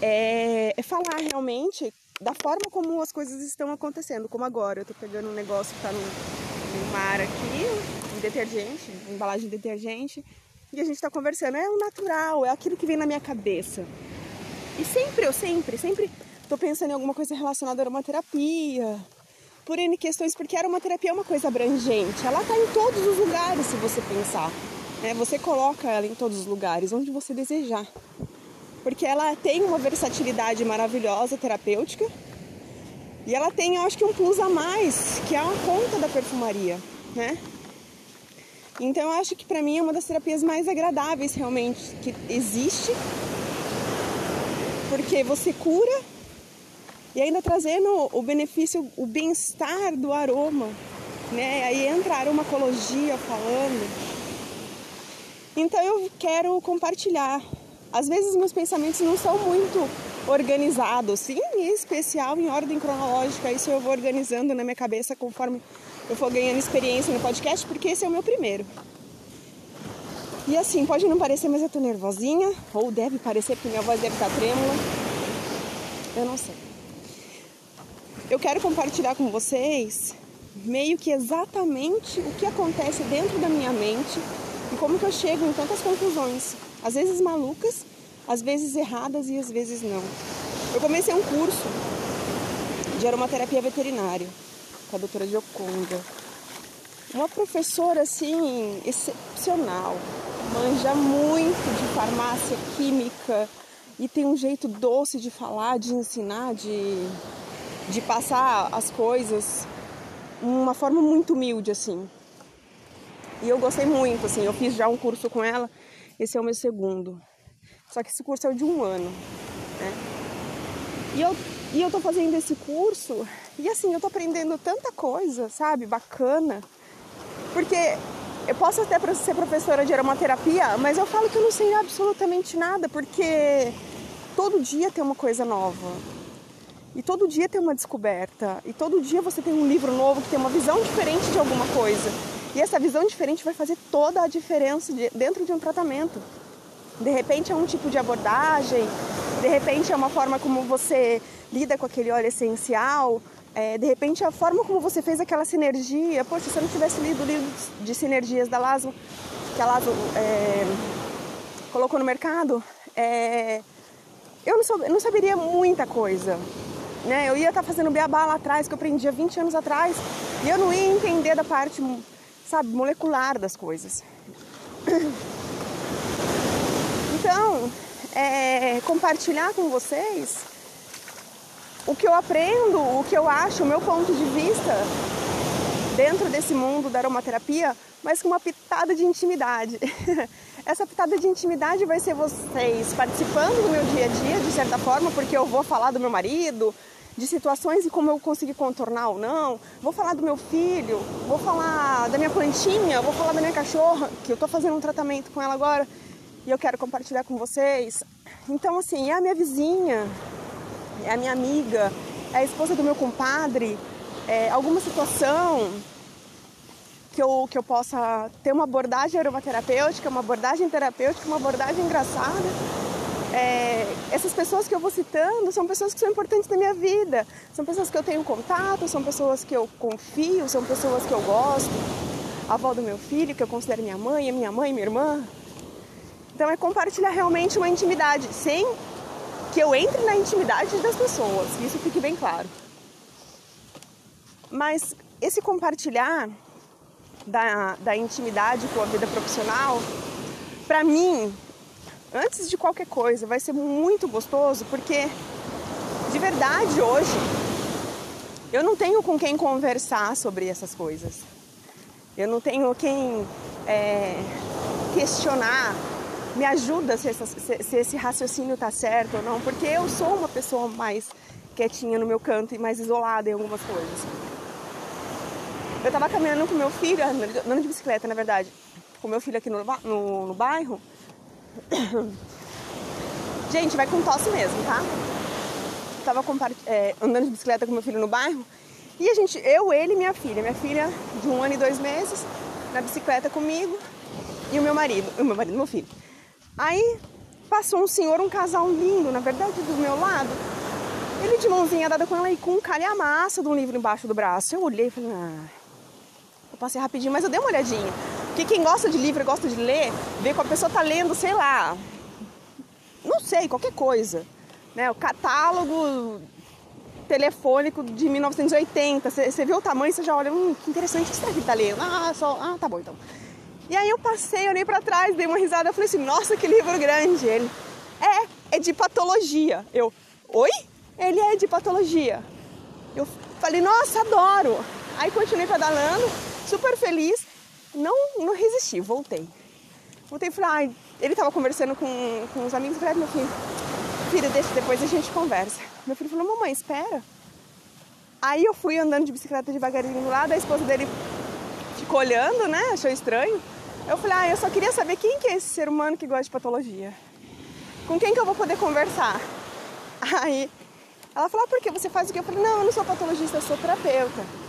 A: É, é falar realmente da forma como as coisas estão acontecendo, como agora. Eu estou pegando um negócio que está no, no, mar aqui, um detergente, uma embalagem de detergente, e a gente está conversando. É o natural, é aquilo que vem na minha cabeça. E sempre, eu sempre, sempre Estou pensando em alguma coisa relacionada à aromaterapia, por N questões, porque a aromaterapia é uma coisa abrangente. Ela está em todos os lugares, se você pensar. Né? Você coloca ela em todos os lugares, onde você desejar. Porque ela tem uma versatilidade maravilhosa terapêutica. E ela tem, eu acho que, um plus a mais, que é a conta da perfumaria, né? Então eu acho que para mim é uma das terapias mais agradáveis realmente que existe. Porque você cura e ainda trazendo o benefício, o bem-estar do aroma, né? Aí entra a aromatologia falando. Então eu quero compartilhar. Às vezes meus pensamentos não são muito organizados, sim, em especial em ordem cronológica. Isso eu vou organizando na minha cabeça conforme eu for ganhando experiência no podcast, porque esse é o meu primeiro. E assim, pode não parecer, mas eu tô nervosinha, ou deve parecer, porque minha voz deve estar trêmula. Eu não sei eu quero compartilhar com vocês meio que exatamente o que acontece dentro da minha mente e como que eu chego em tantas conclusões, às vezes malucas, às vezes erradas e às vezes não. Eu comecei um curso de aromaterapia veterinária com a doutora Gioconda. Uma professora assim excepcional, manja muito de farmácia química e tem um jeito doce de falar, de ensinar, de de passar as coisas uma forma muito humilde assim. E eu gostei muito, assim, eu fiz já um curso com ela, esse é o meu segundo. Só que esse curso é de um ano, né? E eu, e eu tô fazendo esse curso e assim, eu tô aprendendo tanta coisa, sabe, bacana. Porque eu posso até ser professora de aromaterapia, mas eu falo que eu não sei absolutamente nada, porque todo dia tem uma coisa nova. E todo dia tem uma descoberta. E todo dia você tem um livro novo que tem uma visão diferente de alguma coisa. E essa visão diferente vai fazer toda a diferença dentro de um tratamento. De repente é um tipo de abordagem, de repente é uma forma como você lida com aquele óleo essencial, é, de repente a forma como você fez aquela sinergia. Poxa, se eu não tivesse lido o livro de sinergias da Lazo, que a Lazo é, colocou no mercado, é, eu não, sou, não saberia muita coisa né? Eu ia estar tá fazendo beabá lá atrás, que eu aprendi há 20 anos atrás, e eu não ia entender da parte, sabe, molecular das coisas. Então, é, compartilhar com vocês o que eu aprendo, o que eu acho, o meu ponto de vista dentro desse mundo da aromaterapia, mas com uma pitada de intimidade. Essa pitada de intimidade vai ser vocês participando do meu dia a dia, de certa forma, porque eu vou falar do meu marido, de situações e como eu consegui contornar ou não. Vou falar do meu filho, vou falar da minha plantinha, vou falar da minha cachorra, que eu estou fazendo um tratamento com ela agora e eu quero compartilhar com vocês. Então, assim, é a minha vizinha, é a minha amiga, é a esposa do meu compadre, é alguma situação que eu, que eu possa ter uma abordagem aromaterapêutica, uma abordagem terapêutica, uma abordagem engraçada. É, essas pessoas que eu vou citando são pessoas que são importantes na minha vida, são pessoas que eu tenho contato, são pessoas que eu confio, são pessoas que eu gosto. A avó do meu filho, que eu considero minha mãe, a minha mãe, minha irmã. Então é compartilhar realmente uma intimidade, sem que eu entre na intimidade das pessoas, isso fique bem claro. Mas esse compartilhar da, da intimidade com a vida profissional, para mim, antes de qualquer coisa, vai ser muito gostoso, porque de verdade hoje eu não tenho com quem conversar sobre essas coisas. Eu não tenho quem é, questionar me ajuda se, se, se esse raciocínio está certo ou não, porque eu sou uma pessoa mais quietinha no meu canto e mais isolada em algumas coisas. Eu estava caminhando com meu filho, andando de bicicleta, na verdade, com meu filho aqui no, no, no bairro. Gente, vai com tosse mesmo, tá? Tava é, andando de bicicleta com meu filho no bairro e a gente, eu, ele e minha filha, minha filha de um ano e dois meses, na bicicleta comigo e o meu marido, o meu marido, meu filho. Aí passou um senhor, um casal lindo, na verdade, do meu lado. Ele de mãozinha dada com ela e com um calhamaço de um livro embaixo do braço. Eu olhei e falei, ah, eu passei rapidinho, mas eu dei uma olhadinha. Porque quem gosta de livro, gosta de ler, vê que a pessoa tá lendo, sei lá, não sei, qualquer coisa. Né? O catálogo telefônico de 1980. Você vê o tamanho, você já olha, hum, que interessante, o que será que ele tá lendo? Ah, só, ah, tá bom então. E aí eu passei, olhei para trás, dei uma risada, eu falei assim, nossa, que livro grande. Ele, é, é de patologia. Eu, oi? Ele é de patologia. Eu falei, nossa, adoro. Aí continuei pedalando, super feliz. Não, não resisti, voltei. Voltei e falei, ai, ele tava conversando com, com os amigos, falei, meu filho, filho, deixa, depois a gente conversa. Meu filho falou, mamãe, espera. Aí eu fui andando de bicicleta devagarinho do lado, a esposa dele ficou olhando, né? Achou estranho. Eu falei, ah, eu só queria saber quem que é esse ser humano que gosta de patologia. Com quem que eu vou poder conversar? Aí ela falou, ah, por que você faz o quê? Eu falei, não, eu não sou patologista, eu sou terapeuta.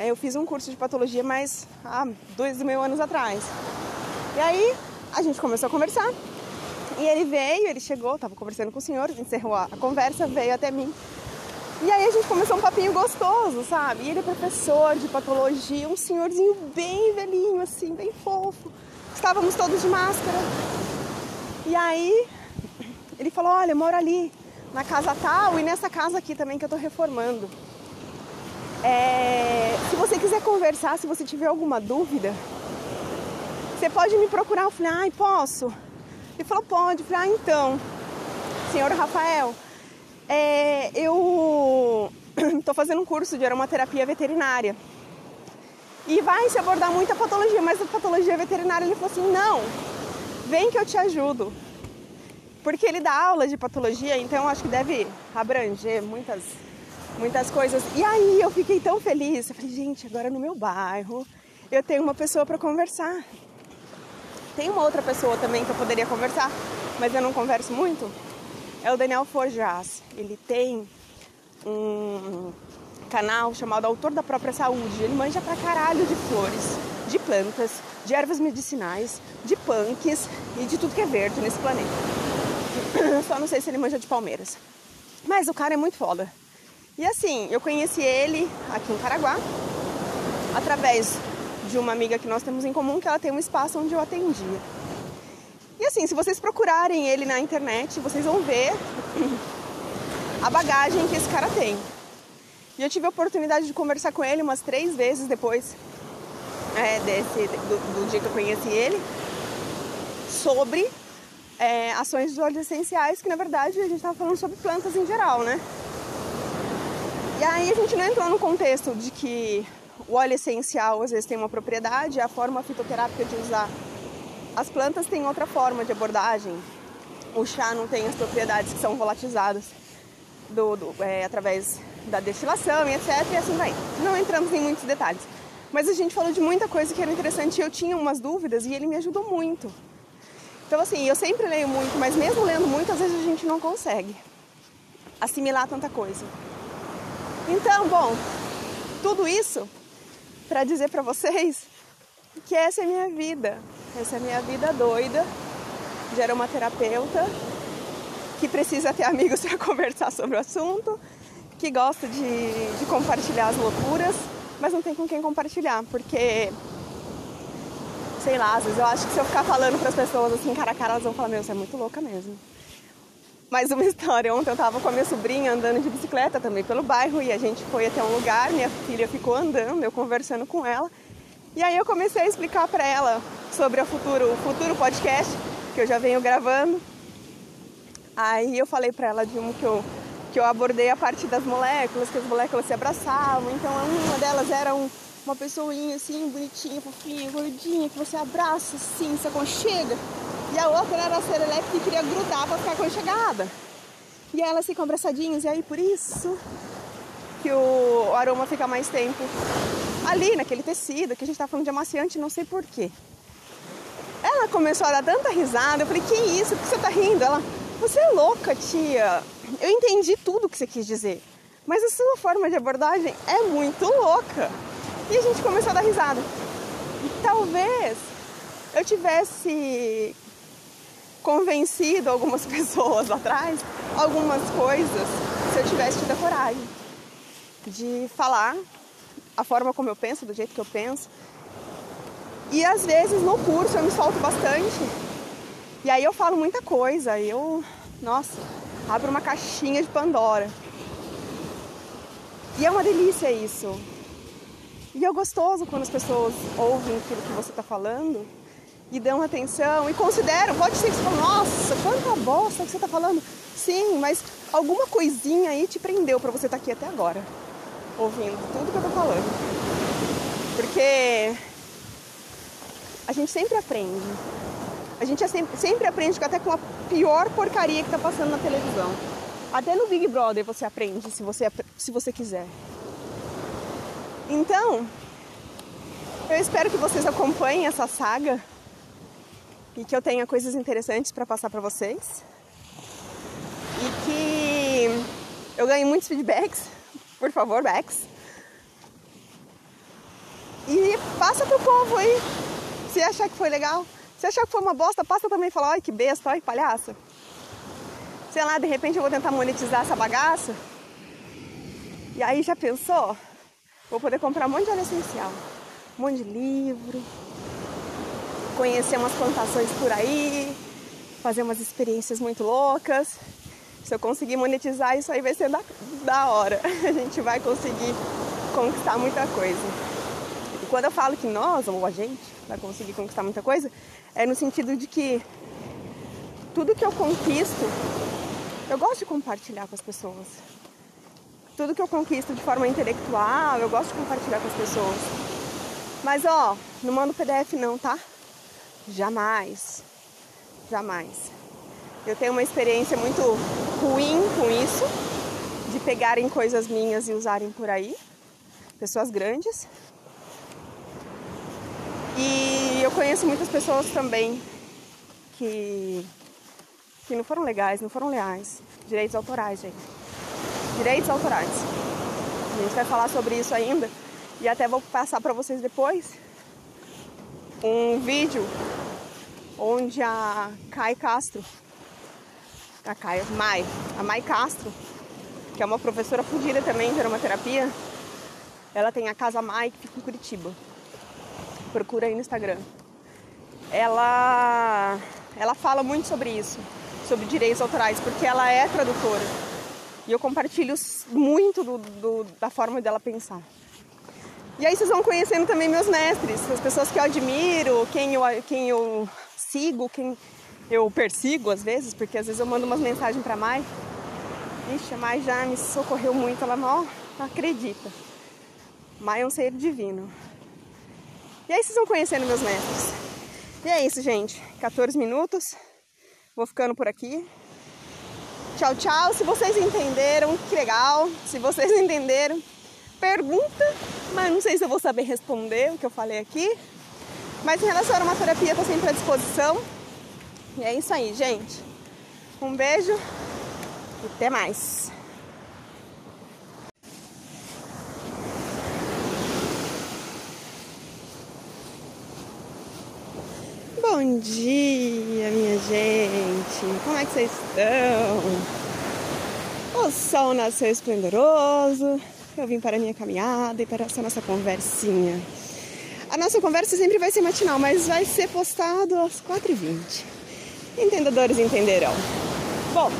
A: É, eu fiz um curso de patologia, mas há dois mil anos atrás. E aí a gente começou a conversar. E ele veio, ele chegou, estava conversando com o senhor, encerrou a conversa, veio até mim. E aí a gente começou um papinho gostoso, sabe? E ele é professor de patologia, um senhorzinho bem velhinho, assim, bem fofo. Estávamos todos de máscara. E aí ele falou, olha, eu moro ali, na casa tal e nessa casa aqui também que eu tô reformando. É, se você quiser conversar, se você tiver alguma dúvida, você pode me procurar. Eu falei, ai, posso? Ele falou, pode. Eu falei, ah, então, senhor Rafael, é, eu estou fazendo um curso de aromaterapia veterinária. E vai se abordar muita patologia, mas a patologia veterinária ele falou assim: não, vem que eu te ajudo. Porque ele dá aula de patologia, então acho que deve abranger muitas, muitas coisas. E aí eu fiquei tão feliz. Eu falei, gente, agora no meu bairro eu tenho uma pessoa para conversar. Tem uma outra pessoa também que eu poderia conversar, mas eu não converso muito é o Daniel Forjas. Ele tem um canal chamado Autor da Própria Saúde. Ele manja pra caralho de flores, de plantas, de ervas medicinais, de punks e de tudo que é verde nesse planeta. Só não sei se ele manja de palmeiras. Mas o cara é muito foda. E assim, eu conheci ele aqui em Caraguá, através de uma amiga que nós temos em comum, que ela tem um espaço onde eu atendia. E assim, se vocês procurarem ele na internet, vocês vão ver a bagagem que esse cara tem. E eu tive a oportunidade de conversar com ele umas três vezes depois é, desse, do, do, dia que eu conheci ele, sobre é, ações de óleos essenciais, que na verdade a gente estava falando sobre plantas em geral, né? E aí a gente não entrou no contexto de que o óleo essencial às vezes tem uma propriedade, a forma fitoterápica de usar as plantas tem outra forma de abordagem. O chá não tem as propriedades que são volatizadas do, do, é, através da destilação e etc. E assim vai. Não entramos em muitos detalhes. Mas a gente falou de muita coisa que era interessante. Eu tinha umas dúvidas e ele me ajudou muito. Então, assim, eu sempre leio muito, mas mesmo lendo muito, às vezes a gente não consegue assimilar tanta coisa. Então, bom, tudo isso para dizer para vocês que essa é a minha vida. Essa é a minha vida doida de aromaterapeuta que precisa ter amigos para conversar sobre o assunto, que gosta de, de compartilhar as loucuras, mas não tem com quem compartilhar, porque sei lá, às vezes eu acho que se eu ficar falando para as pessoas assim cara a cara, elas vão falar: Meu, você é muito louca mesmo. Mais uma história: ontem eu estava com a minha sobrinha andando de bicicleta também pelo bairro e a gente foi até um lugar, minha filha ficou andando, eu conversando com ela. E aí eu comecei a explicar para ela sobre o futuro, o futuro podcast que eu já venho gravando. Aí eu falei para ela de um que eu, que eu abordei a parte das moléculas, que as moléculas se abraçavam. Então uma delas era um, uma pessoinha assim, bonitinha, fofinha, gordinha, que você abraça assim, se aconchega. E a outra era a serelepe que queria grudar para ficar aconchegada. E elas ficam abraçadinhas, e aí por isso que o aroma fica mais tempo ali naquele tecido, que a gente tá falando de amaciante, não sei porquê. Ela começou a dar tanta risada, eu falei, que isso, por que você tá rindo? Ela, você é louca, tia. Eu entendi tudo que você quis dizer, mas a sua forma de abordagem é muito louca. E a gente começou a dar risada. E talvez eu tivesse convencido algumas pessoas lá atrás, algumas coisas, se eu tivesse tido a coragem de falar a forma como eu penso, do jeito que eu penso. E às vezes no curso eu me solto bastante. E aí eu falo muita coisa, eu, nossa, abro uma caixinha de Pandora. E é uma delícia isso. E é gostoso quando as pessoas ouvem aquilo que você está falando e dão atenção e consideram. Pode ser que você fale, nossa, quanta bosta que você está falando. Sim, mas alguma coisinha aí te prendeu para você estar tá aqui até agora ouvindo tudo que eu tô falando. Porque a gente sempre aprende. A gente é sempre, sempre aprende até com a pior porcaria que tá passando na televisão. Até no Big Brother você aprende se você, se você quiser. Então, eu espero que vocês acompanhem essa saga e que eu tenha coisas interessantes para passar para vocês. E que eu ganhe muitos feedbacks por favor, Bex. E passa pro povo aí. Se achar que foi legal. Se achar que foi uma bosta, passa também e fala, ai que besta, ai palhaça. Sei lá, de repente eu vou tentar monetizar essa bagaça. E aí já pensou? Vou poder comprar um monte de óleo essencial, um monte de livro, conhecer umas plantações por aí, fazer umas experiências muito loucas. Se eu conseguir monetizar, isso aí vai ser da, da hora. A gente vai conseguir conquistar muita coisa. E quando eu falo que nós, ou a gente, vai conseguir conquistar muita coisa, é no sentido de que tudo que eu conquisto, eu gosto de compartilhar com as pessoas. Tudo que eu conquisto de forma intelectual, eu gosto de compartilhar com as pessoas. Mas ó, não mando PDF não, tá? Jamais. Jamais. Eu tenho uma experiência muito ruim com isso, de pegarem coisas minhas e usarem por aí, pessoas grandes. E eu conheço muitas pessoas também que, que não foram legais, não foram leais. Direitos autorais, gente. Direitos autorais. A gente vai falar sobre isso ainda e até vou passar para vocês depois um vídeo onde a Kai Castro a Caia Mai, a Mai Castro, que é uma professora fodida também de aromaterapia. Ela tem a Casa Mai, que fica em Curitiba. Procura aí no Instagram. Ela, ela fala muito sobre isso, sobre direitos autorais, porque ela é tradutora. E eu compartilho muito do, do, da forma dela pensar. E aí vocês vão conhecendo também meus mestres, as pessoas que eu admiro, quem eu, quem eu sigo, quem eu persigo às vezes, porque às vezes eu mando umas mensagens para Mai. Ixi, a Mai já me socorreu muito, ela não acredita. Mai é um ser divino. E aí vocês vão conhecendo meus mestres. E é isso, gente. 14 minutos. Vou ficando por aqui. Tchau, tchau. Se vocês entenderam, que legal. Se vocês entenderam, pergunta, mas não sei se eu vou saber responder o que eu falei aqui. Mas em relação à aromaterapia, tô sempre à disposição. E é isso aí, gente. Um beijo e até mais. Bom dia, minha gente! Como é que vocês estão? O sol nasceu esplendoroso, eu vim para a minha caminhada e para essa nossa conversinha. A nossa conversa sempre vai ser matinal, mas vai ser postado às 4h20. Entendedores entenderão. Bom,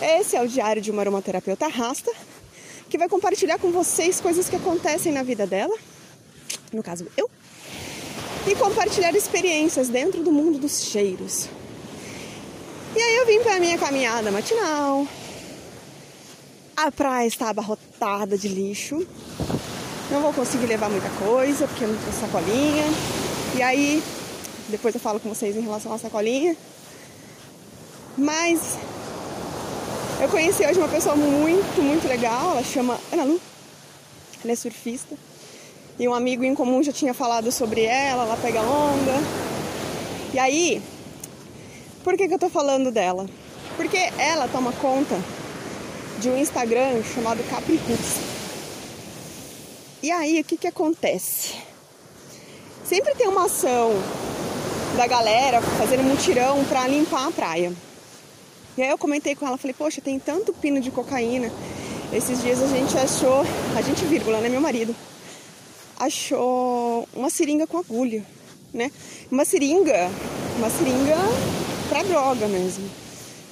A: esse é o diário de uma aromaterapeuta rasta, que vai compartilhar com vocês coisas que acontecem na vida dela, no caso eu, e compartilhar experiências dentro do mundo dos cheiros. E aí eu vim para minha caminhada matinal. A praia está abarrotada de lixo. Não vou conseguir levar muita coisa, porque eu não tenho sacolinha. E aí, depois eu falo com vocês em relação à sacolinha. Mas eu conheci hoje uma pessoa muito, muito legal. Ela chama Ana Lu. Ela é surfista. E um amigo em comum já tinha falado sobre ela, ela pega onda. E aí, por que, que eu tô falando dela? Porque ela toma conta de um Instagram chamado Capri. E aí, o que que acontece? Sempre tem uma ação da galera fazendo mutirão para limpar a praia. E aí eu comentei com ela, falei, poxa, tem tanto pino de cocaína. Esses dias a gente achou, a gente vírgula, né, meu marido, achou uma seringa com agulha, né? Uma seringa, uma seringa para droga mesmo,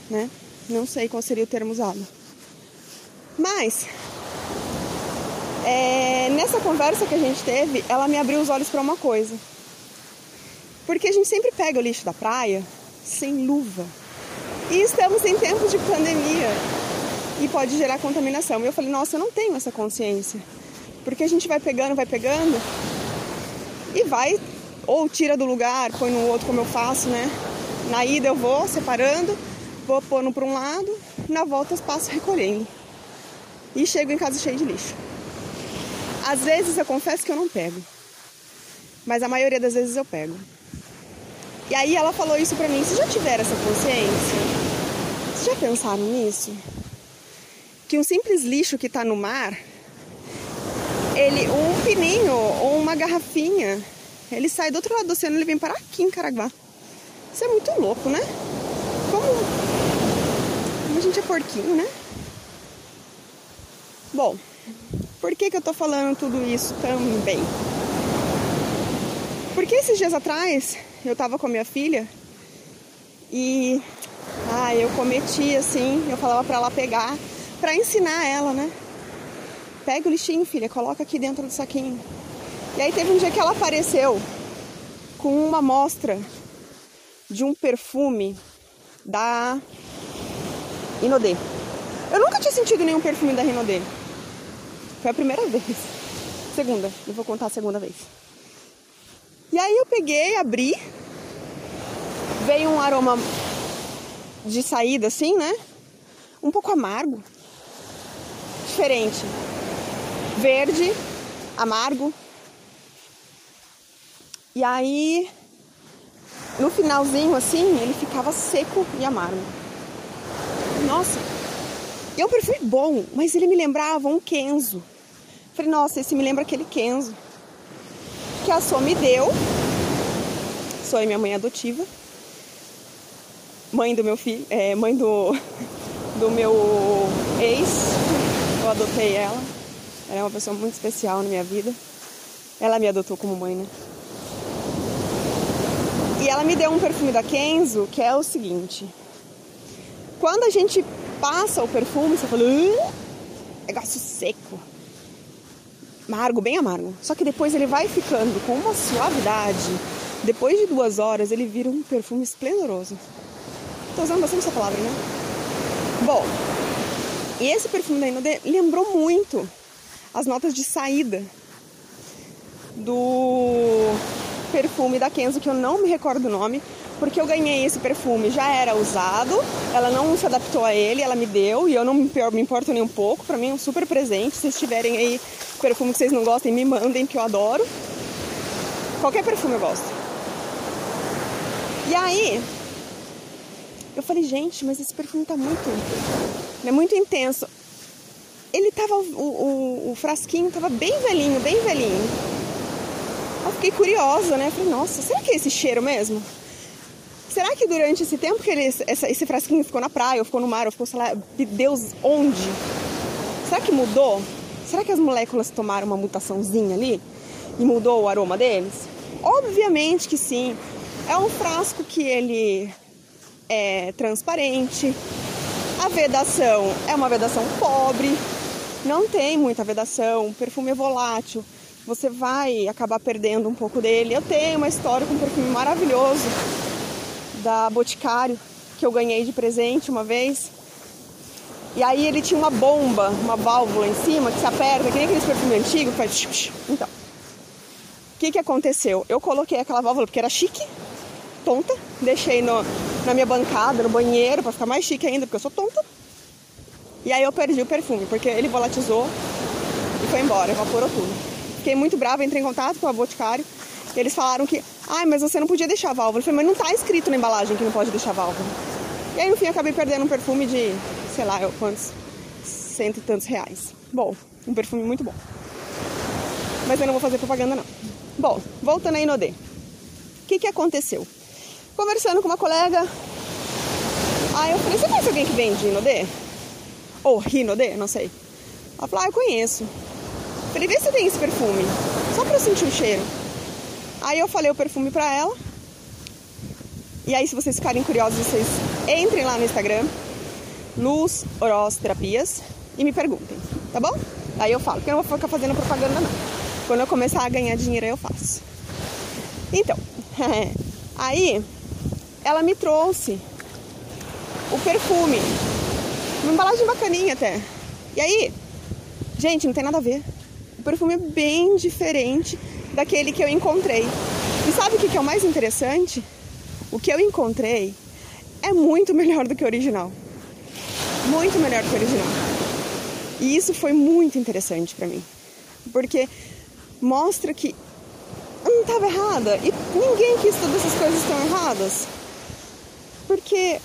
A: né? Não sei qual seria o termo usado. Mas é, nessa conversa que a gente teve, ela me abriu os olhos para uma coisa. Porque a gente sempre pega o lixo da praia sem luva. E estamos em tempos de pandemia e pode gerar contaminação. E eu falei, nossa, eu não tenho essa consciência. Porque a gente vai pegando, vai pegando e vai, ou tira do lugar, põe no outro, como eu faço, né? Na ida eu vou separando, vou pondo para um lado, na volta eu passo recolhendo. E chego em casa cheio de lixo. Às vezes eu confesso que eu não pego, mas a maioria das vezes eu pego. E aí ela falou isso pra mim: vocês já tiveram essa consciência? Vocês já pensaram nisso? Que um simples lixo que tá no mar ele, um pininho ou uma garrafinha, ele sai do outro lado do oceano e ele vem parar aqui em Caraguá. Isso é muito louco, né? Como, como a gente é porquinho, né? Bom, por que, que eu tô falando tudo isso também? Porque esses dias atrás eu tava com a minha filha e ah, eu cometi assim, eu falava para ela pegar para ensinar ela, né? pega o lixinho, filha, coloca aqui dentro do saquinho. E aí teve um dia que ela apareceu com uma amostra de um perfume da Inodê. Eu nunca tinha sentido nenhum perfume da Inodê. Foi a primeira vez. Segunda, eu vou contar a segunda vez. E aí eu peguei, abri, veio um aroma de saída assim, né? Um pouco amargo. Diferente verde, amargo. E aí, no finalzinho assim, ele ficava seco e amargo. Nossa, é um perfume bom, mas ele me lembrava um Kenzo. Falei, nossa, esse me lembra aquele Kenzo que a Sô me deu. Sou minha mãe adotiva. Mãe do meu filho, é, mãe do, do meu ex. Eu adotei ela. Ela é uma pessoa muito especial na minha vida. Ela me adotou como mãe, né? E ela me deu um perfume da Kenzo que é o seguinte: quando a gente passa o perfume, você fala, uh, negócio seco. Amargo, bem amargo. Só que depois ele vai ficando com uma suavidade. Depois de duas horas, ele vira um perfume esplendoroso. Tô usando bastante essa palavra, né? Bom, e esse perfume da Inode lembrou muito as notas de saída do perfume da Kenzo, que eu não me recordo o nome, porque eu ganhei esse perfume, já era usado, ela não se adaptou a ele, ela me deu e eu não me importo nem um pouco, para mim é um super presente. Se vocês tiverem aí perfume que vocês não gostem, me mandem, que eu adoro. Qualquer perfume eu gosto. E aí, eu falei, gente, mas esse perfume tá muito. É muito intenso. Ele tava. O, o, o frasquinho tava bem velhinho, bem velhinho. Eu fiquei curiosa, né? falei, nossa, será que é esse cheiro mesmo? Será que durante esse tempo que ele, essa, esse frasquinho ficou na praia, ou ficou no mar, ou ficou, sei lá, Deus onde? Será que mudou? Será que as moléculas tomaram uma mutaçãozinha ali e mudou o aroma deles? Obviamente que sim. É um frasco que ele é transparente. A vedação é uma vedação pobre, não tem muita vedação. O perfume é volátil, você vai acabar perdendo um pouco dele. Eu tenho uma história com um perfume maravilhoso da Boticário que eu ganhei de presente uma vez. E aí ele tinha uma bomba, uma válvula em cima que se aperta, que nem aqueles perfumes antigos, faz. Então, o que, que aconteceu? Eu coloquei aquela válvula porque era chique, tonta, deixei no, na minha bancada, no banheiro, para ficar mais chique ainda, porque eu sou tonta. E aí eu perdi o perfume, porque ele volatizou e foi embora, evaporou tudo. Fiquei muito brava, entrei em contato com a Boticário e eles falaram que, ai, mas você não podia deixar válvula. Eu falei, mas não tá escrito na embalagem que não pode deixar válvula. E aí no fim eu acabei perdendo um perfume de, sei lá, quantos, cento e tantos reais. Bom, um perfume muito bom. Mas eu não vou fazer propaganda não. Bom, voltando aí no D. O que que aconteceu? Conversando com uma colega, aí eu falei, você conhece alguém que vende Inodê? Ou Rinodê, não sei. Ela falou, ah, eu conheço. Eu falei, vê se tem esse perfume, só pra eu sentir o cheiro. Aí eu falei o perfume pra ela. E aí, se vocês ficarem curiosos, vocês entrem lá no Instagram, Luz Oroz Terapias, e me perguntem, tá bom? Aí eu falo, porque eu não vou ficar fazendo propaganda não. Quando eu começar a ganhar dinheiro, eu faço. Então, aí ela me trouxe o perfume. Uma embalagem bacaninha até. E aí, gente, não tem nada a ver. O perfume é bem diferente daquele que eu encontrei. E sabe o que é o mais interessante? O que eu encontrei é muito melhor do que o original. Muito melhor do que o original. E isso foi muito interessante para mim. Porque mostra que eu não estava errada. E ninguém quis todas essas coisas estão erradas. Porque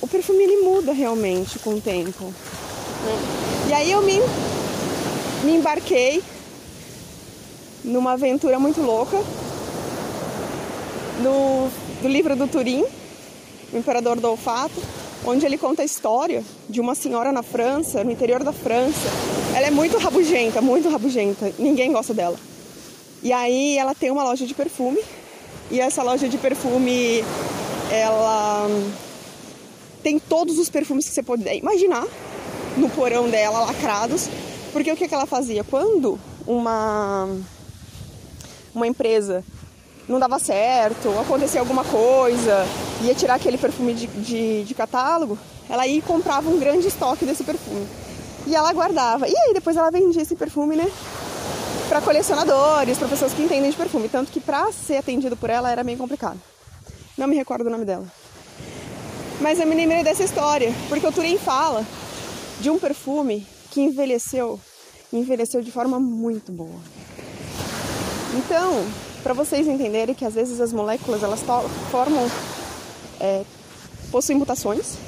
A: o perfume ele muda realmente com o tempo. Né? E aí eu me, me embarquei numa aventura muito louca no, do livro do Turim, O Imperador do Olfato, onde ele conta a história de uma senhora na França, no interior da França. Ela é muito rabugenta, muito rabugenta, ninguém gosta dela. E aí ela tem uma loja de perfume, e essa loja de perfume ela tem todos os perfumes que você puder imaginar no porão dela, lacrados. Porque o que, que ela fazia? Quando uma uma empresa não dava certo, acontecia alguma coisa, ia tirar aquele perfume de, de, de, catálogo, ela ia e comprava um grande estoque desse perfume. E ela guardava. E aí depois ela vendia esse perfume, né? Para colecionadores, para pessoas que entendem de perfume. Tanto que para ser atendido por ela era meio complicado. Não me recordo o nome dela. Mas eu me lembrei dessa história, porque o Turim fala de um perfume que envelheceu, envelheceu de forma muito boa. Então, para vocês entenderem que às vezes as moléculas elas formam, é, possuem mutações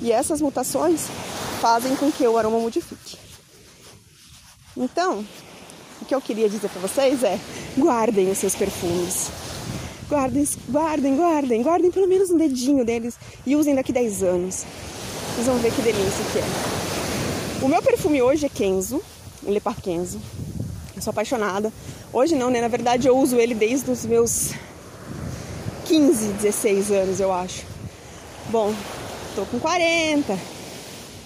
A: e essas mutações fazem com que o aroma modifique. Então, o que eu queria dizer para vocês é: guardem os seus perfumes. Guardem, guardem, guardem, guardem pelo menos um dedinho deles e usem daqui 10 anos. Vocês vão ver que delícia que é. O meu perfume hoje é Kenzo, um Lepar Kenzo. Eu sou apaixonada. Hoje não, né? Na verdade eu uso ele desde os meus 15, 16 anos, eu acho. Bom, tô com 40.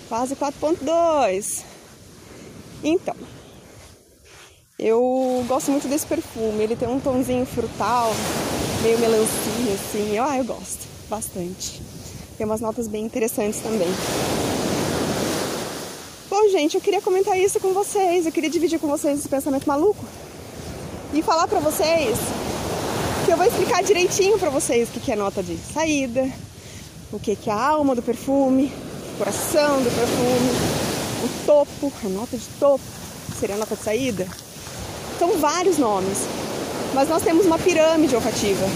A: Quase 4.2. Então, eu gosto muito desse perfume. Ele tem um tonzinho frutal, meio melancia, assim. Ah, eu gosto bastante. Tem umas notas bem interessantes também. Gente, eu queria comentar isso com vocês. Eu queria dividir com vocês esse pensamento maluco e falar pra vocês que eu vou explicar direitinho pra vocês o que é nota de saída, o que é a alma do perfume, o coração do perfume, o topo, a nota de topo, seria a nota de saída. São vários nomes, mas nós temos uma pirâmide olfativa.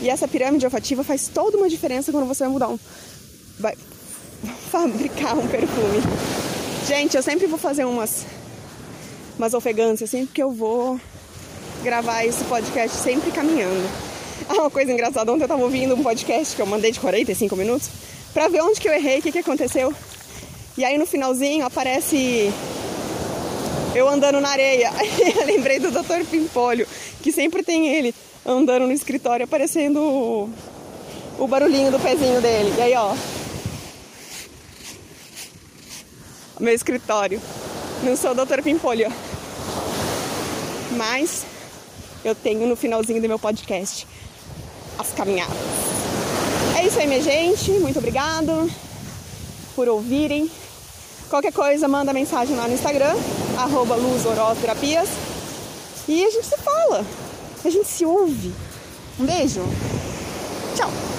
A: E essa pirâmide olfativa faz toda uma diferença quando você vai mudar um. vai fabricar um perfume. Gente, eu sempre vou fazer umas, umas ofegâncias assim, porque eu vou gravar esse podcast sempre caminhando. Ah, uma coisa engraçada, ontem eu tava ouvindo um podcast que eu mandei de 45 minutos pra ver onde que eu errei, o que que aconteceu. E aí no finalzinho aparece eu andando na areia. eu lembrei do Dr. Pimpolho, que sempre tem ele andando no escritório aparecendo o, o barulhinho do pezinho dele. E aí, ó, meu escritório. Não sou Dr. Pimpolho. Mas eu tenho no finalzinho do meu podcast as caminhadas. É isso aí, minha gente. Muito obrigado por ouvirem. Qualquer coisa, manda mensagem lá no Instagram, arroba Terapias. E a gente se fala. A gente se ouve. Um beijo. Tchau.